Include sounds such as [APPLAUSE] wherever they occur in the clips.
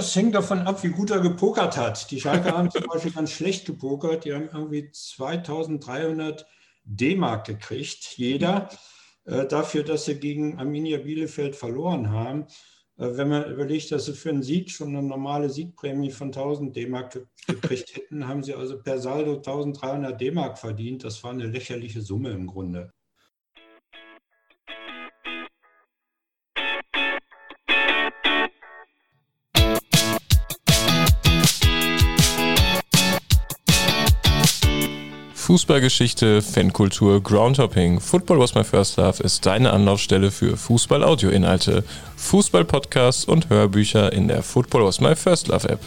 Das hängt davon ab, wie gut er gepokert hat. Die Schalke haben zum Beispiel ganz schlecht gepokert. Die haben irgendwie 2300 D-Mark gekriegt, jeder, äh, dafür, dass sie gegen Arminia Bielefeld verloren haben. Äh, wenn man überlegt, dass sie für einen Sieg schon eine normale Siegprämie von 1000 D-Mark gekriegt hätten, haben sie also per Saldo 1300 D-Mark verdient. Das war eine lächerliche Summe im Grunde. Fußballgeschichte, Fankultur, Groundhopping. Football was my first love ist deine Anlaufstelle für Fußball-Audio-Inhalte, Fußball-Podcasts und Hörbücher in der Football was my first love App.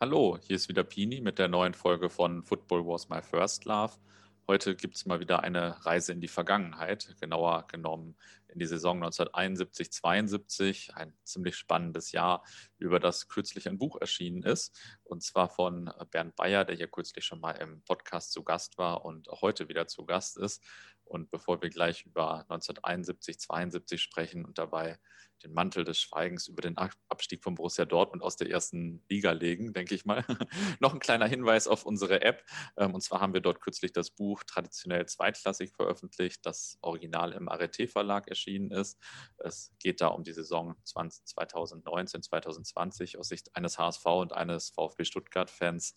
Hallo, hier ist wieder Pini mit der neuen Folge von Football was my first love. Heute gibt es mal wieder eine Reise in die Vergangenheit, genauer genommen in die Saison 1971-72, ein ziemlich spannendes Jahr, über das kürzlich ein Buch erschienen ist, und zwar von Bernd Bayer, der hier kürzlich schon mal im Podcast zu Gast war und auch heute wieder zu Gast ist. Und bevor wir gleich über 1971-72 sprechen und dabei den Mantel des Schweigens über den Abstieg von Borussia Dortmund aus der ersten Liga legen, denke ich mal. [LAUGHS] Noch ein kleiner Hinweis auf unsere App. Ähm, und zwar haben wir dort kürzlich das Buch traditionell zweitklassig veröffentlicht, das Original im Arete Verlag erschienen ist. Es geht da um die Saison 2019, 2020 aus Sicht eines HSV und eines VfB Stuttgart-Fans.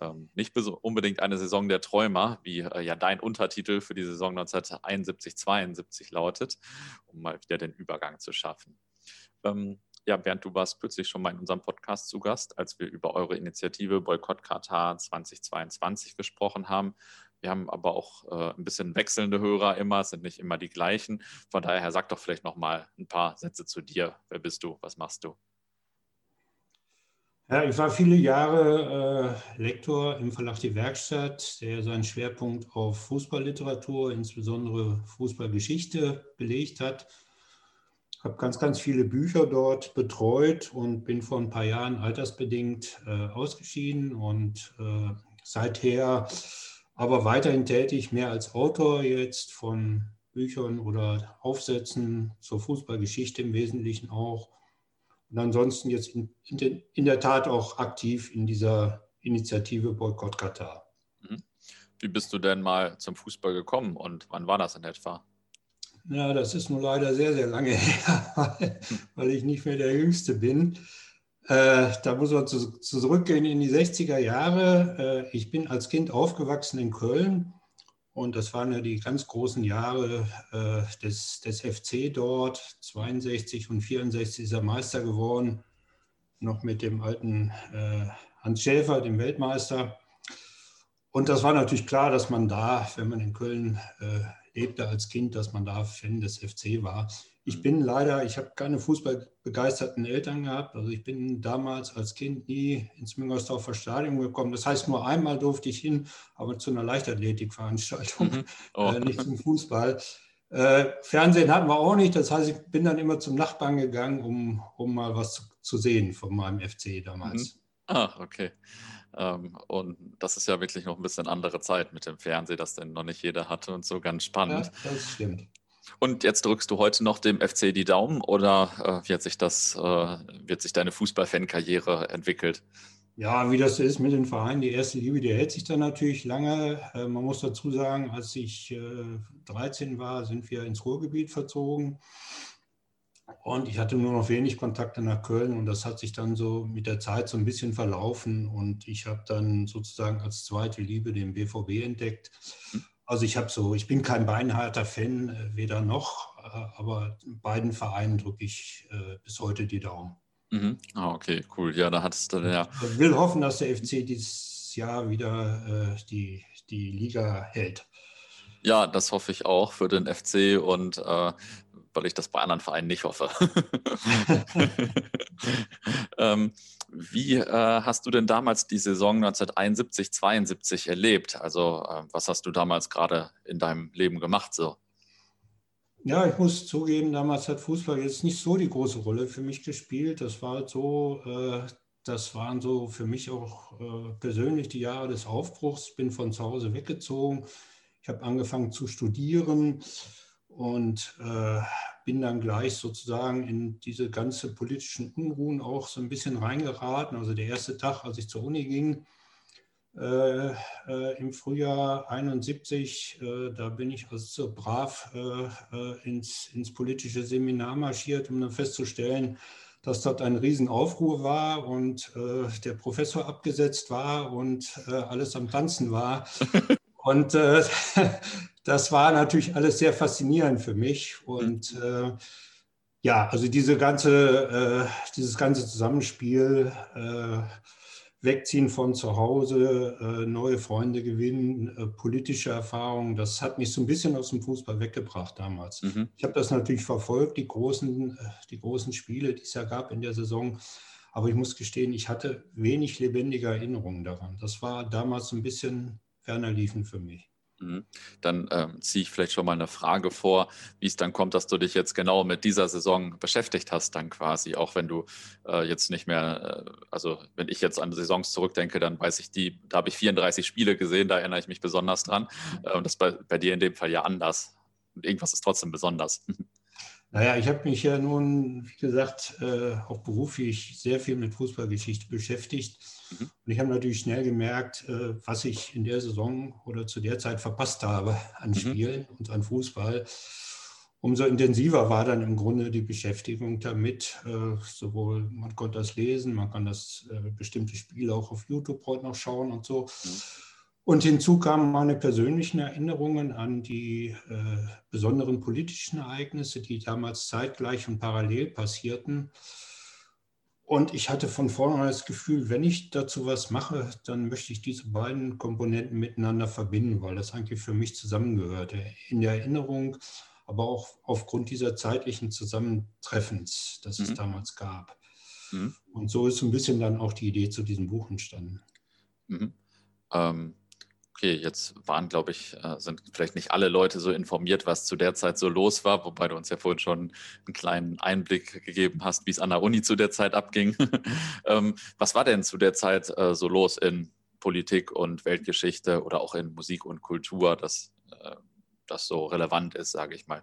Ähm, nicht unbedingt eine Saison der Träumer, wie äh, ja dein Untertitel für die Saison 1971, 72 lautet, um mal wieder den Übergang zu schaffen. Ähm, ja, Bernd, du warst kürzlich schon mal in unserem Podcast zu Gast, als wir über eure Initiative Boykott Katar 2022 gesprochen haben. Wir haben aber auch äh, ein bisschen wechselnde Hörer immer, es sind nicht immer die gleichen. Von daher sag doch vielleicht noch mal ein paar Sätze zu dir. Wer bist du? Was machst du? Ja, ich war viele Jahre äh, Lektor im Verlag Die Werkstatt, der seinen Schwerpunkt auf Fußballliteratur, insbesondere Fußballgeschichte, belegt hat. Ich habe ganz, ganz viele Bücher dort betreut und bin vor ein paar Jahren altersbedingt äh, ausgeschieden und äh, seither aber weiterhin tätig, mehr als Autor jetzt von Büchern oder Aufsätzen zur Fußballgeschichte im Wesentlichen auch und ansonsten jetzt in, in, in der Tat auch aktiv in dieser Initiative Boykott Katar. Mhm. Wie bist du denn mal zum Fußball gekommen und wann war das in etwa? Ja, das ist nun leider sehr, sehr lange [LAUGHS] her, weil ich nicht mehr der Jüngste bin. Äh, da muss man zu, zurückgehen in die 60er Jahre. Äh, ich bin als Kind aufgewachsen in Köln und das waren ja die ganz großen Jahre äh, des, des FC dort. 62 und 64 ist er Meister geworden, noch mit dem alten äh, Hans Schäfer, dem Weltmeister. Und das war natürlich klar, dass man da, wenn man in Köln äh, lebte als Kind, dass man da Fan des FC war. Ich bin leider, ich habe keine fußballbegeisterten Eltern gehabt. Also ich bin damals als Kind nie ins Müngersdorfer Stadion gekommen. Das heißt, nur einmal durfte ich hin, aber zu einer Leichtathletikveranstaltung, mhm. oh. äh, nicht zum Fußball. Äh, Fernsehen hatten wir auch nicht. Das heißt, ich bin dann immer zum Nachbarn gegangen, um, um mal was zu, zu sehen von meinem FC damals. Mhm. Ah, okay. Ähm, und das ist ja wirklich noch ein bisschen andere Zeit mit dem Fernsehen, das denn noch nicht jeder hatte und so ganz spannend. Ja, das stimmt. Und jetzt drückst du heute noch dem FC die Daumen oder äh, wie hat sich das, äh, wird sich deine Fußballfankarriere entwickelt? Ja, wie das ist mit den Vereinen, die erste Liebe, die hält sich dann natürlich lange. Äh, man muss dazu sagen, als ich äh, 13 war, sind wir ins Ruhrgebiet verzogen. Und ich hatte nur noch wenig Kontakte nach Köln und das hat sich dann so mit der Zeit so ein bisschen verlaufen. Und ich habe dann sozusagen als zweite Liebe den BVB entdeckt. Also ich habe so, ich bin kein beinharter Fan, äh, weder noch, äh, aber beiden Vereinen drücke ich äh, bis heute die Daumen. Mhm. Ah, okay, cool. Ja, da hattest du ja. Ich will hoffen, dass der FC dieses Jahr wieder äh, die, die Liga hält. Ja, das hoffe ich auch für den FC und äh, weil ich das bei anderen Vereinen nicht hoffe. [LAUGHS] [LAUGHS] ähm, wie äh, hast du denn damals die Saison 1971, 72 erlebt? Also äh, was hast du damals gerade in deinem Leben gemacht so? Ja, ich muss zugeben, damals hat Fußball jetzt nicht so die große Rolle für mich gespielt. Das war halt so, äh, das waren so für mich auch äh, persönlich die Jahre des Aufbruchs. Bin von zu Hause weggezogen. Ich Ich habe angefangen zu studieren und äh, bin dann gleich sozusagen in diese ganze politischen Unruhen auch so ein bisschen reingeraten. Also der erste Tag, als ich zur Uni ging, äh, äh, im Frühjahr 71, äh, da bin ich also so brav äh, äh, ins, ins politische Seminar marschiert, um dann festzustellen, dass dort ein Riesenaufruhr war und äh, der Professor abgesetzt war und alles am Tanzen war. [LAUGHS] Und das war natürlich alles sehr faszinierend für mich. Und äh, ja, also diese ganze, äh, dieses ganze Zusammenspiel, äh, Wegziehen von zu Hause, äh, neue Freunde gewinnen, äh, politische Erfahrungen, das hat mich so ein bisschen aus dem Fußball weggebracht damals. Mhm. Ich habe das natürlich verfolgt, die großen, äh, die großen Spiele, die es ja gab in der Saison. Aber ich muss gestehen, ich hatte wenig lebendige Erinnerungen daran. Das war damals ein bisschen ferner liefen für mich. Mhm. Dann ähm, ziehe ich vielleicht schon mal eine Frage vor, wie es dann kommt, dass du dich jetzt genau mit dieser Saison beschäftigt hast, dann quasi, auch wenn du äh, jetzt nicht mehr, äh, also wenn ich jetzt an Saisons zurückdenke, dann weiß ich die, da habe ich 34 Spiele gesehen, da erinnere ich mich besonders dran. Äh, und das bei, bei dir in dem Fall ja anders. Und irgendwas ist trotzdem besonders. [LAUGHS] Naja, ich habe mich ja nun, wie gesagt, äh, auch beruflich sehr viel mit Fußballgeschichte beschäftigt. Mhm. Und ich habe natürlich schnell gemerkt, äh, was ich in der Saison oder zu der Zeit verpasst habe an mhm. Spielen und an Fußball. Umso intensiver war dann im Grunde die Beschäftigung damit. Äh, sowohl man konnte das lesen, man kann das äh, bestimmte Spiele auch auf YouTube heute noch schauen und so. Mhm. Und hinzu kamen meine persönlichen Erinnerungen an die äh, besonderen politischen Ereignisse, die damals zeitgleich und parallel passierten. Und ich hatte von vornherein das Gefühl, wenn ich dazu was mache, dann möchte ich diese beiden Komponenten miteinander verbinden, weil das eigentlich für mich zusammengehörte. In der Erinnerung, aber auch aufgrund dieser zeitlichen Zusammentreffens, das es mhm. damals gab. Mhm. Und so ist so ein bisschen dann auch die Idee zu diesem Buch entstanden. Mhm. Ähm, okay, jetzt waren, glaube ich, äh, sind vielleicht nicht alle Leute so informiert, was zu der Zeit so los war, wobei du uns ja vorhin schon einen kleinen Einblick gegeben hast, wie es an der Uni zu der Zeit abging. [LAUGHS] Ähm, was war denn zu der Zeit äh, so los in Politik und Weltgeschichte oder auch in Musik und Kultur, dass äh, das so relevant ist, sage ich mal?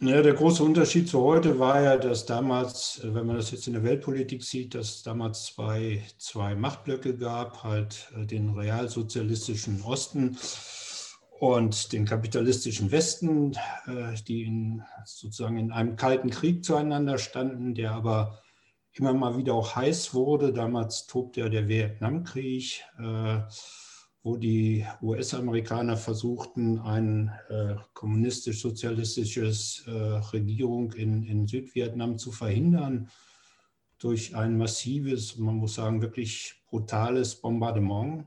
Ja, der große Unterschied zu heute war ja, dass damals, äh, wenn man das jetzt in der Weltpolitik sieht, dass es damals zwei, zwei Machtblöcke gab, halt äh, den realsozialistischen Osten und den kapitalistischen Westen, äh, die in, sozusagen in einem kalten Krieg zueinander standen, der aber immer mal wieder auch heiß wurde. Damals tobte ja der Vietnamkrieg wo die US-Amerikaner versuchten, eine äh, kommunistisch-sozialistisches äh, Regierung in, in Südvietnam zu verhindern durch ein massives, man muss sagen, wirklich brutales Bombardement,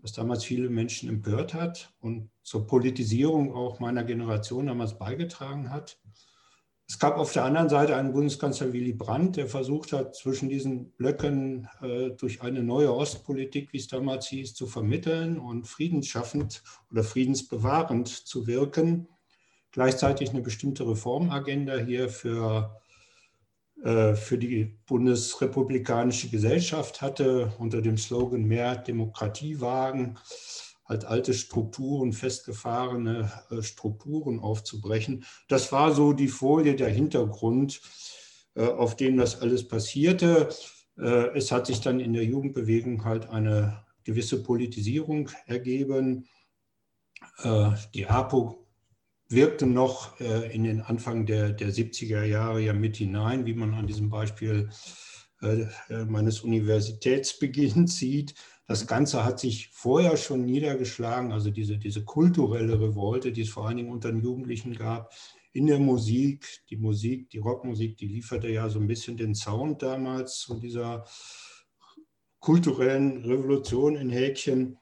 das damals viele Menschen empört hat und zur Politisierung auch meiner Generation damals beigetragen hat. Es gab auf der anderen Seite einen Bundeskanzler Willy Brandt, der versucht hat, zwischen diesen Blöcken äh, durch eine neue Ostpolitik, wie es damals hieß, zu vermitteln und friedensschaffend oder friedensbewahrend zu wirken. Gleichzeitig eine bestimmte Reformagenda hier für, äh, für die bundesrepublikanische Gesellschaft hatte, unter dem Slogan Mehr Demokratie wagen halt alte Strukturen, festgefahrene äh, Strukturen aufzubrechen. Das war so die Folie, der Hintergrund, äh, auf dem das alles passierte. Äh, es hat sich dann in der Jugendbewegung halt eine gewisse Politisierung ergeben. Die APO wirkte noch in den Anfang der, der 70er Jahre ja mit hinein, wie man an diesem Beispiel meines Universitätsbeginns [LAUGHS] sieht. Das Ganze hat sich vorher schon niedergeschlagen, also diese, diese kulturelle Revolte, die es vor allen Dingen unter den Jugendlichen gab, in der Musik. Die Musik, die Rockmusik, die lieferte ja so ein bisschen den Sound damals zu dieser kulturellen Revolution in Häkchen.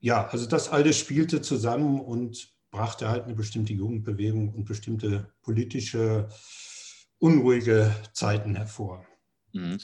Ja, also das alles spielte zusammen und brachte halt eine bestimmte Jugendbewegung und bestimmte politische unruhige Zeiten hervor. Mhm.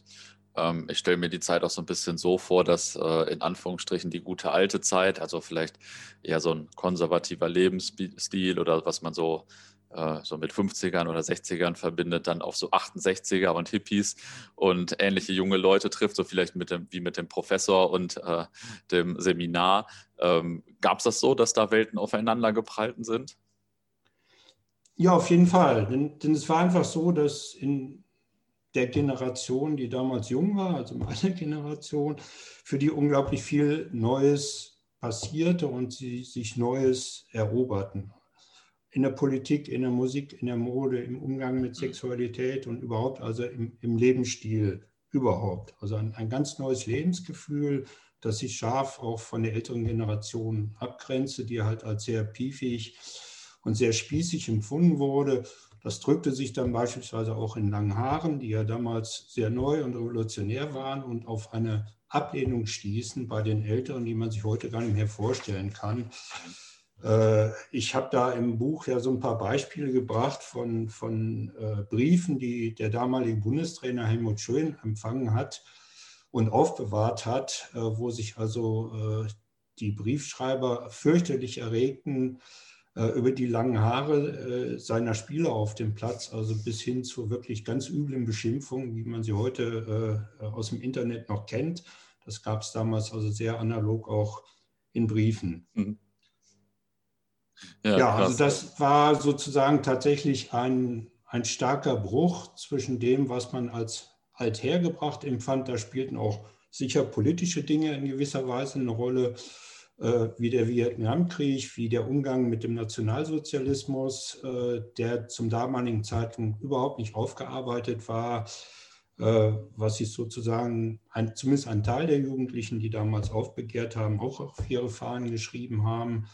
Ähm, ich stelle mir die Zeit auch so ein bisschen so vor, dass äh, in Anführungsstrichen die gute alte Zeit, also vielleicht eher so ein konservativer Lebensstil oder was man so äh, so mit 50ern oder 60ern verbindet, dann auf so 68er und Hippies und ähnliche junge Leute trifft, so vielleicht mit dem, wie mit dem Professor und äh, dem Seminar. Ähm, Gab es das so, dass da Welten aufeinander geprallten sind? Ja, auf jeden Fall. Denn, denn es war einfach so, dass in der Generation, die damals jung war, also meine [LAUGHS] Generation, für die unglaublich viel Neues passierte und sie sich Neues eroberten in der Politik, in der Musik, in der Mode, im Umgang mit Sexualität und überhaupt, also im, im Lebensstil überhaupt. Also ein, ein, ganz neues Lebensgefühl, das sich scharf auch von der älteren Generation abgrenze, die halt als sehr piefig und sehr spießig empfunden wurde. Das drückte sich dann beispielsweise auch in langen Haaren, die ja damals sehr neu und revolutionär waren und auf eine Ablehnung stießen bei den Älteren, die man sich heute gar nicht mehr vorstellen kann. Äh, ich habe da im Buch ja so ein paar Beispiele gebracht von, von äh, Briefen, die der damalige Bundestrainer Helmut Schön empfangen hat und aufbewahrt hat, äh, wo sich also die Briefschreiber fürchterlich erregten über die langen Haare seiner Spieler auf dem Platz, also bis hin zu wirklich ganz üblen Beschimpfungen, wie man sie heute aus dem Internet noch kennt. Das gab es damals also sehr analog auch in Briefen. Mhm. Ja, ja also das war sozusagen tatsächlich ein, ein starker Bruch zwischen dem, was man als althergebracht empfand. Da spielten auch sicher politische Dinge in gewisser Weise eine Rolle, äh, wie der Vietnamkrieg, wie der Umgang mit dem Nationalsozialismus, äh, der zum damaligen Zeitpunkt überhaupt nicht aufgearbeitet war, äh, was sich sozusagen, ein, zumindest ein Teil der Jugendlichen, die damals aufbegehrt haben, auch auf ihre Fahnen geschrieben haben.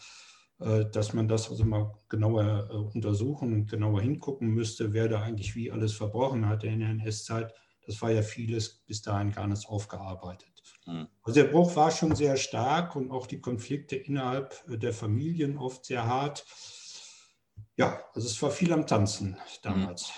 Äh, dass man das also mal genauer äh, untersuchen und genauer hingucken müsste, wer da eigentlich wie alles verbrochen hatte in der NS-Zeit. Das war ja vieles bis dahin gar nicht aufgearbeitet. Mhm. Also der Bruch war schon sehr stark und auch die Konflikte innerhalb äh, der Familien oft sehr hart. Ja, also es war viel am Tanzen damals. Mhm.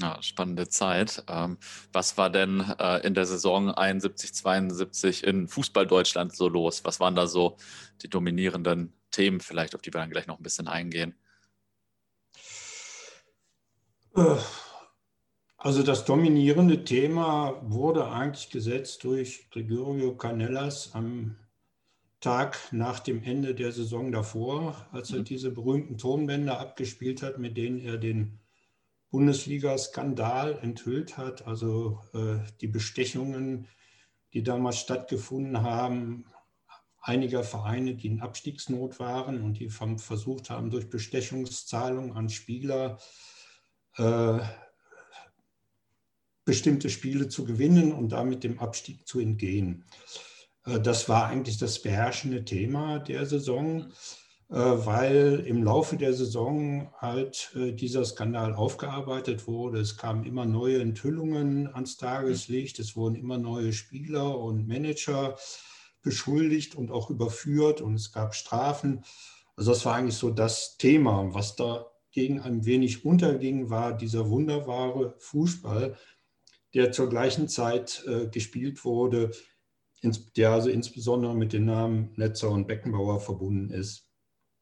Ja, spannende Zeit. Ähm, was war denn in der Saison 71, 72 in Fußball Deutschland so los? Was waren da so die dominierenden Themen vielleicht, auf die wir dann gleich noch ein bisschen eingehen? Äh, also das dominierende Thema wurde eigentlich gesetzt durch Gregorio Canellas am Tag nach dem Ende der Saison davor, als er mhm. diese berühmten Tonbänder abgespielt hat, mit denen er den Bundesliga-Skandal enthüllt hat, also äh, die Bestechungen, die damals stattgefunden haben, einiger Vereine, die in Abstiegsnot waren und die versucht haben, durch Bestechungszahlungen an Spieler äh, bestimmte Spiele zu gewinnen und damit dem Abstieg zu entgehen. Äh, das war eigentlich das beherrschende Thema der Saison, äh, weil im Laufe der Saison halt äh, dieser Skandal aufgearbeitet wurde. Es kamen immer neue Enthüllungen ans Tageslicht, es wurden immer neue Spieler und Manager beschuldigt und auch überführt und es gab Strafen. Also das war eigentlich so das Thema. Was dagegen ein wenig unterging, war dieser wunderbare Fußball, der zur gleichen Zeit äh, gespielt wurde, der also insbesondere mit den Namen Netzer und Beckenbauer verbunden ist,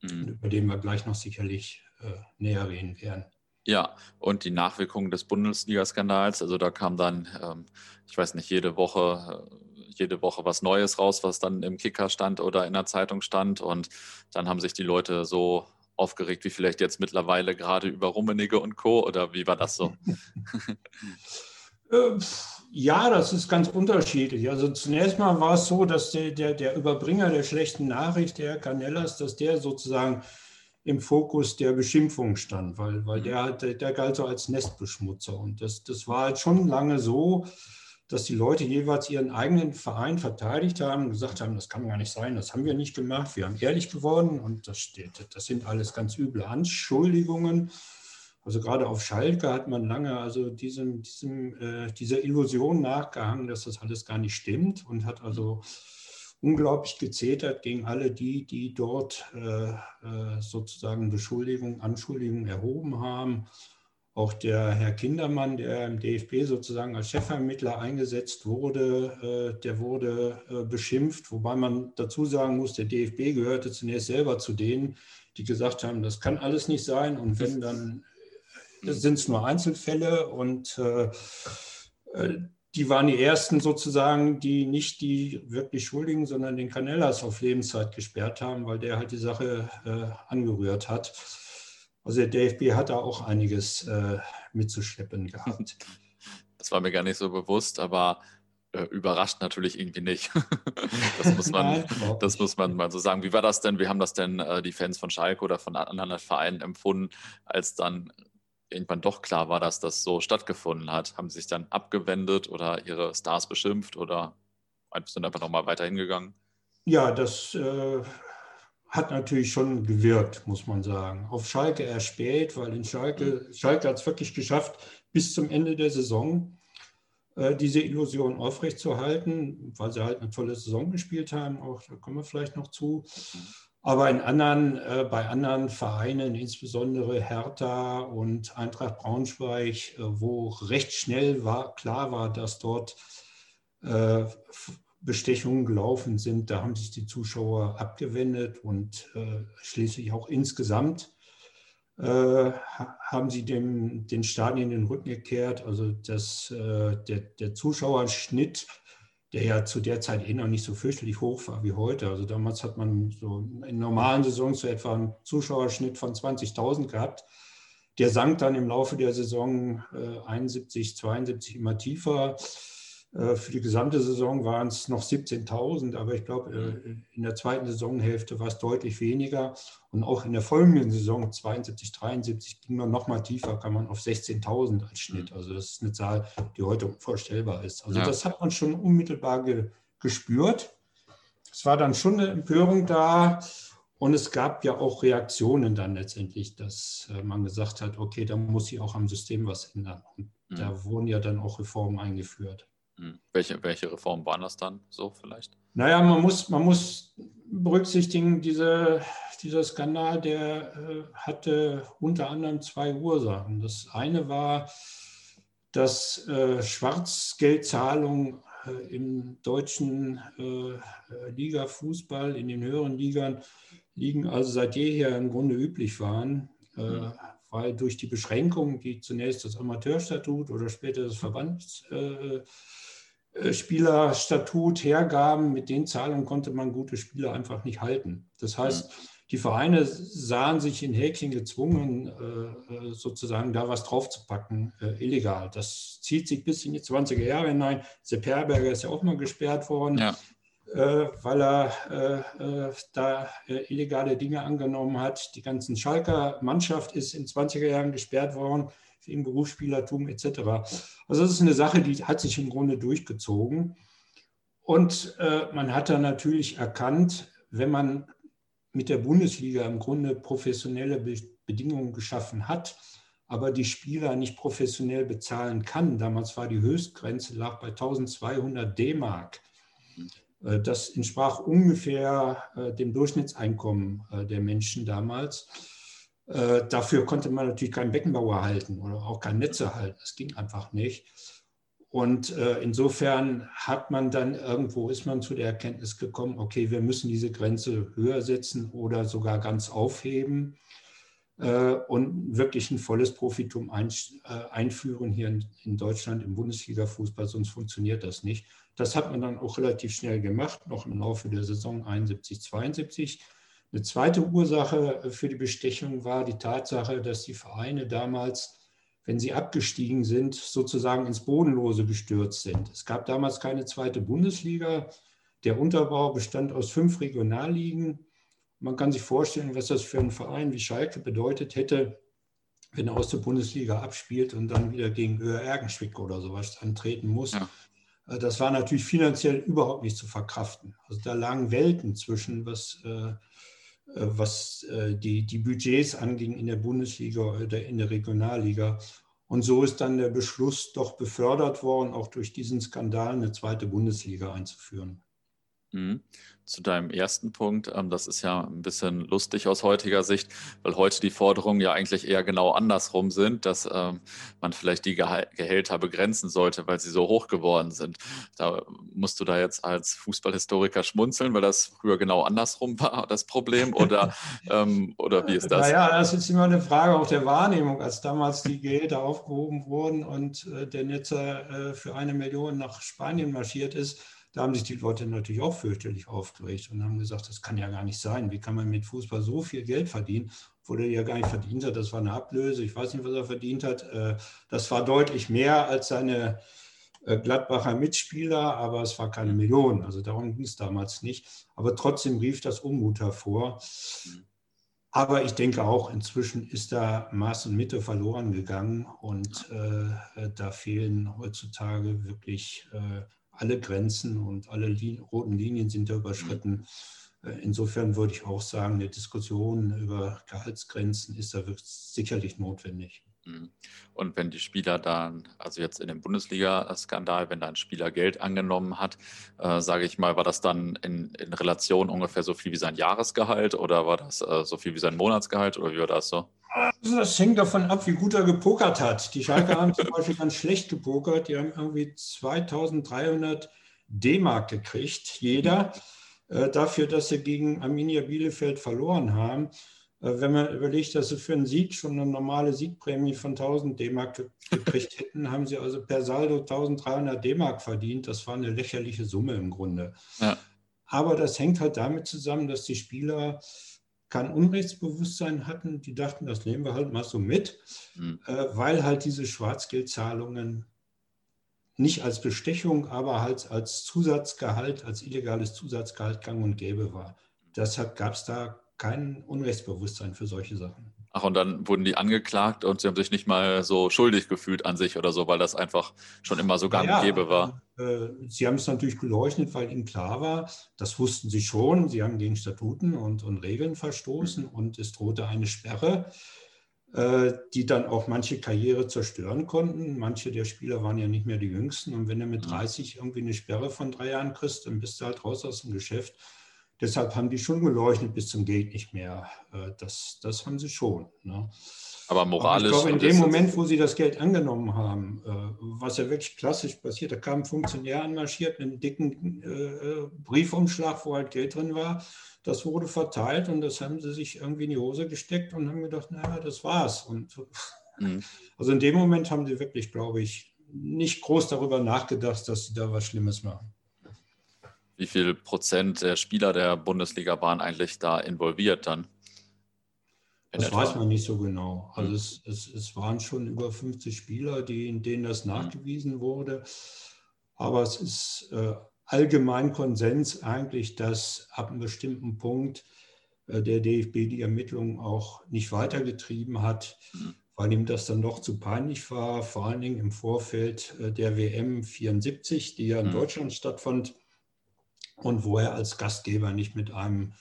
mhm. über den wir gleich noch sicherlich äh, näher reden werden. Ja, und die Nachwirkungen des Bundesliga-Skandals, also da kam dann, ähm, ich weiß nicht, jede Woche äh, jede Woche was Neues raus, was dann im Kicker stand oder in der Zeitung stand. Und dann haben sich die Leute so aufgeregt, wie vielleicht jetzt mittlerweile gerade über Rummenigge und Co. Oder wie war das so? [LAUGHS] Äh, ja, das ist ganz unterschiedlich. Also zunächst mal war es so, dass der, der, der Überbringer der schlechten Nachricht, der Canellas, dass der sozusagen im Fokus der Beschimpfung stand, weil, weil mhm. der, der, der galt so als Nestbeschmutzer. Und das, das war halt schon lange so, dass die Leute jeweils ihren eigenen Verein verteidigt haben und gesagt haben, das kann gar nicht sein, das haben wir nicht gemacht, wir haben ehrlich geworden und das, steht, das sind alles ganz üble Anschuldigungen. Also gerade auf Schalke hat man lange also diesem, diesem, äh, dieser Illusion nachgehangen, dass das alles gar nicht stimmt und hat also unglaublich gezetert gegen alle die, die dort äh, äh, sozusagen Beschuldigungen, Anschuldigungen erhoben haben. auch der Herr Kindermann, der im DFB sozusagen als Chefvermittler eingesetzt wurde, äh, der wurde äh, beschimpft, wobei man dazu sagen muss, der DFB gehörte zunächst selber zu denen, die gesagt haben, das kann alles nicht sein und wenn, dann sind es nur Einzelfälle und äh, die waren die ersten sozusagen, die nicht die wirklich Schuldigen, sondern den Canellas auf Lebenszeit gesperrt haben, weil der halt die Sache angerührt hat. Also der DFB hat da auch einiges äh, mitzuschleppen gehabt. [LAUGHS] Das war mir gar nicht so bewusst, aber äh, überrascht natürlich irgendwie nicht. [LAUGHS] das, muss man, Nein, das muss man mal so sagen. Wie war das denn? Wie haben das denn äh, die Fans von Schalke oder von anderen Vereinen empfunden, als dann irgendwann doch klar war, dass das so stattgefunden hat? Haben sie sich dann abgewendet oder ihre Stars beschimpft oder sind einfach nochmal weiter hingegangen? Ja, das äh, hat natürlich schon gewirkt, muss man sagen. Auf Schalke erst spät, weil in Schalke, mhm. Schalke hat es wirklich geschafft, bis zum Ende der Saison äh, diese Illusion aufrechtzuerhalten, weil sie halt eine tolle Saison gespielt haben. Auch da kommen wir vielleicht noch zu. Aber in anderen, äh, bei anderen Vereinen, insbesondere Hertha und Eintracht Braunschweig, äh, wo recht schnell war, klar war, dass dort äh, Bestechungen gelaufen sind, da haben sich die Zuschauer abgewendet und äh, schließlich auch insgesamt äh, haben sie dem, den Stadien den Rücken gekehrt. Also das, äh, der, der Zuschauerschnitt, der ja zu der Zeit eh noch nicht so fürchterlich hoch war wie heute. Also damals hat man so in normalen Saisons so etwa einen Zuschauerschnitt von 20.000 gehabt. Der sank dann im Laufe der Saison 71, äh, 72 immer tiefer. Äh, für die gesamte Saison waren es noch 17.000, aber ich glaube, äh, in der zweiten Saisonhälfte war es deutlich weniger. Und auch in der folgenden Saison 72, 73 ging man noch mal tiefer, kam man auf 16.000 als Schnitt. Mhm. Also das ist eine Zahl, die heute unvorstellbar ist. Also ja. das hat man schon unmittelbar ge gespürt. Es war dann schon eine Empörung da. Und es gab ja auch Reaktionen dann letztendlich, dass äh, man gesagt hat, okay, da muss sich auch am System was ändern. Und mhm. da wurden ja dann auch Reformen eingeführt. Hm. Welche, welche Reformen waren das dann so vielleicht? Naja, man muss, man muss berücksichtigen, diese, dieser Skandal, der äh, hatte unter anderem zwei Ursachen. Das eine war, dass äh, Schwarzgeldzahlungen äh, im deutschen äh, Liga-Fußball, in den höheren Ligern, liegen also seit jeher im Grunde üblich waren. Mhm. Weil durch die Beschränkungen, die zunächst das Amateurstatut oder später das Verbands äh, äh, Spielerstatut hergaben, mit den Zahlungen konnte man gute Spieler einfach nicht halten. Das heißt, die Vereine sahen sich in Häkchen gezwungen, äh, äh, sozusagen da was draufzupacken, illegal. Das zieht sich bis in die 20er Jahre hinein. Sepp Herberger ist ja auch mal gesperrt worden, ja. Weil er da illegale Dinge angenommen hat. Die ganzen Schalker Mannschaft ist in 20er Jahren gesperrt worden wegen Berufsspielertum etc. Also das ist eine Sache, die hat sich im Grunde durchgezogen. Und äh, man hat dann natürlich erkannt, wenn man mit der Bundesliga im Grunde professionelle Be Bedingungen geschaffen hat, aber die Spieler nicht professionell bezahlen kann. Damals war die Höchstgrenze lag bei 1200 D-Mark. Äh, das entsprach ungefähr äh, dem Durchschnittseinkommen äh, der Menschen damals. Dafür konnte man natürlich keinen Beckenbauer halten oder auch kein Netze halten. Das ging einfach nicht. Und insofern hat man dann irgendwo, ist man zu der Erkenntnis gekommen, okay, wir müssen diese Grenze höher setzen oder sogar ganz aufheben und wirklich ein volles Profitum ein, einführen hier in Deutschland im Bundesliga-Fußball, sonst funktioniert das nicht. Das hat man dann auch relativ schnell gemacht, noch im Laufe der Saison 71, 72. Eine zweite Ursache für die Bestechung war die Tatsache, dass die Vereine damals, wenn sie abgestiegen sind, sozusagen ins Bodenlose gestürzt sind. Es gab damals keine zweite Bundesliga. Der Unterbau bestand aus fünf Regionalligen. Man kann sich vorstellen, was das für einen Verein wie Schalke bedeutet hätte, wenn er aus der Bundesliga abspielt und dann wieder gegen Höher Ergenschwick oder sowas antreten muss. Ja. Das war natürlich finanziell überhaupt nicht zu verkraften. Also da lagen Welten zwischen, was äh, äh, was äh, die, die Budgets anging in der Bundesliga oder in der Regionalliga. Und so ist dann der Beschluss doch befördert worden, auch durch diesen Skandal eine zweite Bundesliga einzuführen. Mhm. Zu deinem ersten Punkt, ähm, das ist ja ein bisschen lustig aus heutiger Sicht, weil heute die Forderungen ja eigentlich eher genau andersrum sind, dass ähm, man vielleicht die Gehälter begrenzen sollte, weil sie so hoch geworden sind. Da musst du da jetzt als Fußballhistoriker schmunzeln, weil das früher genau andersrum war, das Problem, oder, [LAUGHS] ähm, oder wie ist das? Naja, das ist immer eine Frage auch der Wahrnehmung. Als damals die Gehälter aufgehoben wurden und äh, der Netzer äh, für eine Million nach Spanien marschiert ist, da haben sich die Leute natürlich auch fürchterlich aufgeregt und haben gesagt, das kann ja gar nicht sein. Wie kann man mit Fußball so viel Geld verdienen, obwohl er ja gar nicht verdient hat? Das war eine Ablöse. Ich weiß nicht, was er verdient hat. Äh, das war deutlich mehr als seine äh, Gladbacher Mitspieler, aber es war keine Million. Also darum ging es damals nicht. Aber trotzdem rief das Unmut hervor. Aber ich denke auch, inzwischen ist da Maß und Mitte verloren gegangen und äh, da fehlen heutzutage wirklich äh, alle Grenzen und alle Lin roten Linien sind da überschritten. Äh, insofern würde ich auch sagen, eine Diskussion über Gehaltsgrenzen ist da sicherlich notwendig. Mhm. Und wenn die Spieler dann, also jetzt in dem Bundesliga-Skandal, wenn da ein Spieler Geld angenommen hat, äh, sage ich mal, war das dann in, in, Relation ungefähr so viel wie sein Jahresgehalt oder war das äh, so viel wie sein Monatsgehalt oder wie war das so? Also das hängt davon ab, wie gut er gepokert hat. Die Schalke haben zum Beispiel ganz schlecht gepokert. Die haben irgendwie 2300 D-Mark gekriegt, jeder, äh, dafür, dass sie gegen Arminia Bielefeld verloren haben. Äh, wenn man überlegt, dass sie für einen Sieg schon eine normale Siegprämie von 1000 D-Mark gekriegt hätten, haben sie also per Saldo 1300 D-Mark verdient. Das war eine lächerliche Summe im Grunde. Ja. Aber das hängt halt damit zusammen, dass die Spieler kein Unrechtsbewusstsein hatten. Die dachten, das nehmen wir halt mal so mit, mhm. äh, weil halt diese Schwarzgeldzahlungen nicht als Bestechung, aber halt als Zusatzgehalt, als illegales Zusatzgehalt gang und gäbe war. Deshalb gab es da kein Unrechtsbewusstsein für solche Sachen. Ach, und dann wurden die angeklagt und sie haben sich nicht mal so schuldig gefühlt an sich oder so, weil das einfach schon immer so gang und gäbe war. Äh, sie haben es natürlich geleugnet, weil ihnen klar war, das wussten sie schon. Sie haben gegen Statuten und, und Regeln verstoßen und es drohte eine Sperre, äh, die dann auch manche Karriere zerstören konnten. Manche der Spieler waren ja nicht mehr die Jüngsten. Und wenn du mit 30 irgendwie eine Sperre von drei Jahren kriegst, dann bist du halt raus aus dem Geschäft. Deshalb haben die schon geleuchtet bis zum Geld nicht mehr. Äh, das, das haben sie schon. Ne? Aber moralisch. Aber ich glaube, in dem Moment, wo sie das Geld angenommen haben, äh, was ja wirklich klassisch passiert, da kam ein Funktionär anmarschiert mit einem dicken äh, Briefumschlag, wo halt Geld drin war. Das wurde verteilt und das haben sie sich irgendwie in die Hose gesteckt und haben gedacht, naja, das war's. Und [LAUGHS] mhm. also in dem Moment haben sie wirklich, glaube ich, nicht groß darüber nachgedacht, dass sie da was Schlimmes machen wie viel Prozent der Spieler der Bundesliga waren eigentlich da involviert dann? Das etwa? weiß man nicht so genau. Also hm. es, es, es, waren schon über 50 Spieler, die, in denen das hm. nachgewiesen wurde. Aber es ist äh, allgemein Konsens eigentlich, dass ab einem bestimmten Punkt äh, der DFB die Ermittlungen auch nicht weitergetrieben hat, hm. weil ihm das dann doch zu peinlich war, vor allen Dingen im Vorfeld äh, der WM 74, die ja in hm. Deutschland stattfand und wo er als Gastgeber nicht mit einem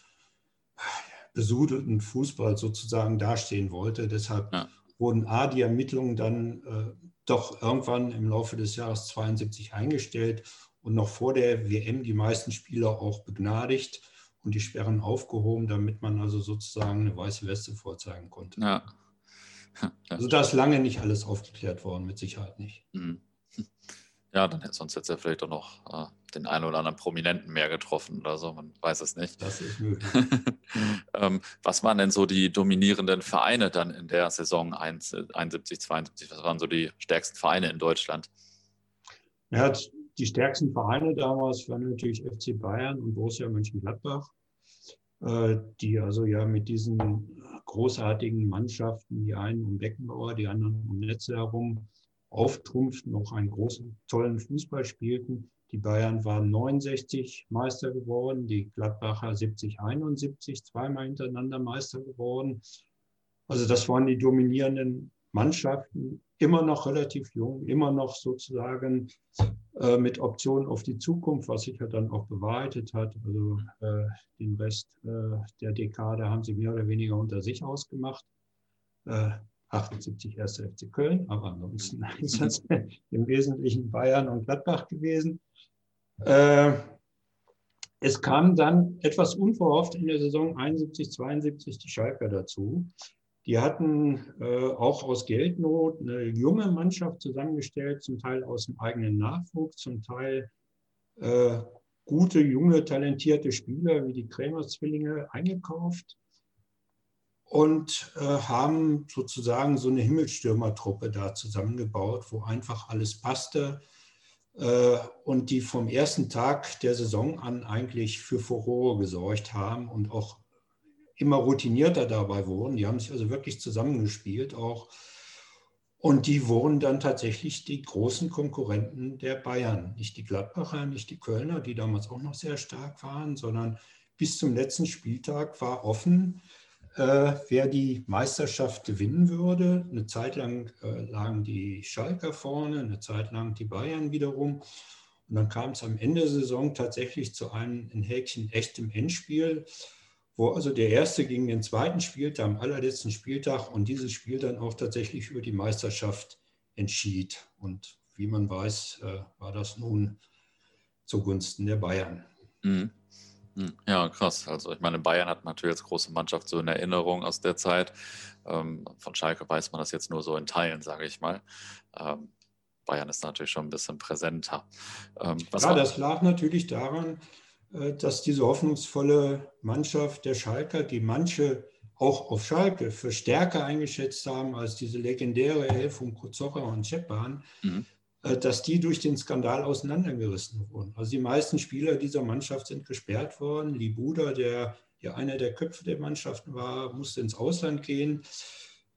besudelten Fußball sozusagen dastehen wollte. Deshalb ja. wurden A, die Ermittlungen dann äh, doch irgendwann im Laufe des Jahres 72 eingestellt und noch vor der WM die meisten Spieler auch begnadigt und die Sperren aufgehoben, damit man also sozusagen eine weiße Weste vorzeigen konnte. Ja. Also da ist lange nicht alles aufgeklärt worden, mit Sicherheit nicht. Mhm. Ja, dann hätte sonst hätte er vielleicht auch noch äh, den einen oder anderen Prominenten mehr getroffen oder so, man weiß es nicht. Das ist möglich. [LAUGHS] ähm, was waren denn so die dominierenden Vereine dann in der Saison 71, 72? Was waren so die stärksten Vereine in Deutschland? Ja, die stärksten Vereine damals waren natürlich FC Bayern und Borussia Mönchengladbach, äh, die also ja mit diesen großartigen Mannschaften, die einen um Beckenbauer, die anderen um Netze herum, auftrumpften, noch einen großen, tollen Fußball spielten. Die Bayern waren 69 Meister geworden, die Gladbacher 70, 71, zweimal hintereinander Meister geworden. Also das waren die dominierenden Mannschaften, immer noch relativ jung, immer noch sozusagen äh, mit Optionen auf die Zukunft, was sich ja dann auch bewahrheitet hat. Also äh, den Rest äh, der Dekade haben sie mehr oder weniger unter sich ausgemacht. Äh, 78 erste FC Köln, aber ansonsten [LAUGHS] das im Wesentlichen Bayern und Gladbach gewesen. Äh, es kam dann etwas unverhofft in der Saison 71, 72 die Schalker dazu. Die hatten äh, auch aus Geldnot eine junge Mannschaft zusammengestellt, zum Teil aus dem eigenen Nachwuchs, zum Teil äh, gute, junge, talentierte Spieler wie die Krämer-Zwillinge eingekauft und äh, haben sozusagen so eine Himmelstürmertruppe da zusammengebaut, wo einfach alles passte äh, und die vom ersten Tag der Saison an eigentlich für Furore gesorgt haben und auch immer routinierter dabei wurden. Die haben sich also wirklich zusammengespielt auch. Und die wurden dann tatsächlich die großen Konkurrenten der Bayern. Nicht die Gladbacher, nicht die Kölner, die damals auch noch sehr stark waren, sondern bis zum letzten Spieltag war offen, äh, wer die Meisterschaft gewinnen würde. Eine Zeit lang äh, lagen die Schalker vorne, eine Zeit lang die Bayern wiederum. Und dann kam es am Ende der Saison tatsächlich zu einem in Häkchen echtem Endspiel, wo also der erste gegen den zweiten spielte am allerletzten Spieltag und dieses Spiel dann auch tatsächlich über die Meisterschaft entschied. Und wie man weiß, äh, war das nun zugunsten der Bayern. Mhm. Hm, ja, krass. Also ich meine, Bayern hat natürlich als große Mannschaft so in Erinnerung aus der Zeit. Ähm, von Schalke weiß man das jetzt nur so in Teilen, sage ich mal. Ähm, Bayern ist natürlich schon ein bisschen präsenter. Ähm, ja, das lag natürlich daran, äh, dass diese hoffnungsvolle Mannschaft der Schalker, die manche auch auf Schalke für stärker eingeschätzt haben als diese legendäre Elf von Kozora und Czepan, mhm. Äh, dass die durch den Skandal auseinandergerissen wurden. Also die meisten Spieler dieser Mannschaft sind gesperrt worden. Libuda, der ja einer der Köpfe der Mannschaften war, musste ins Ausland gehen.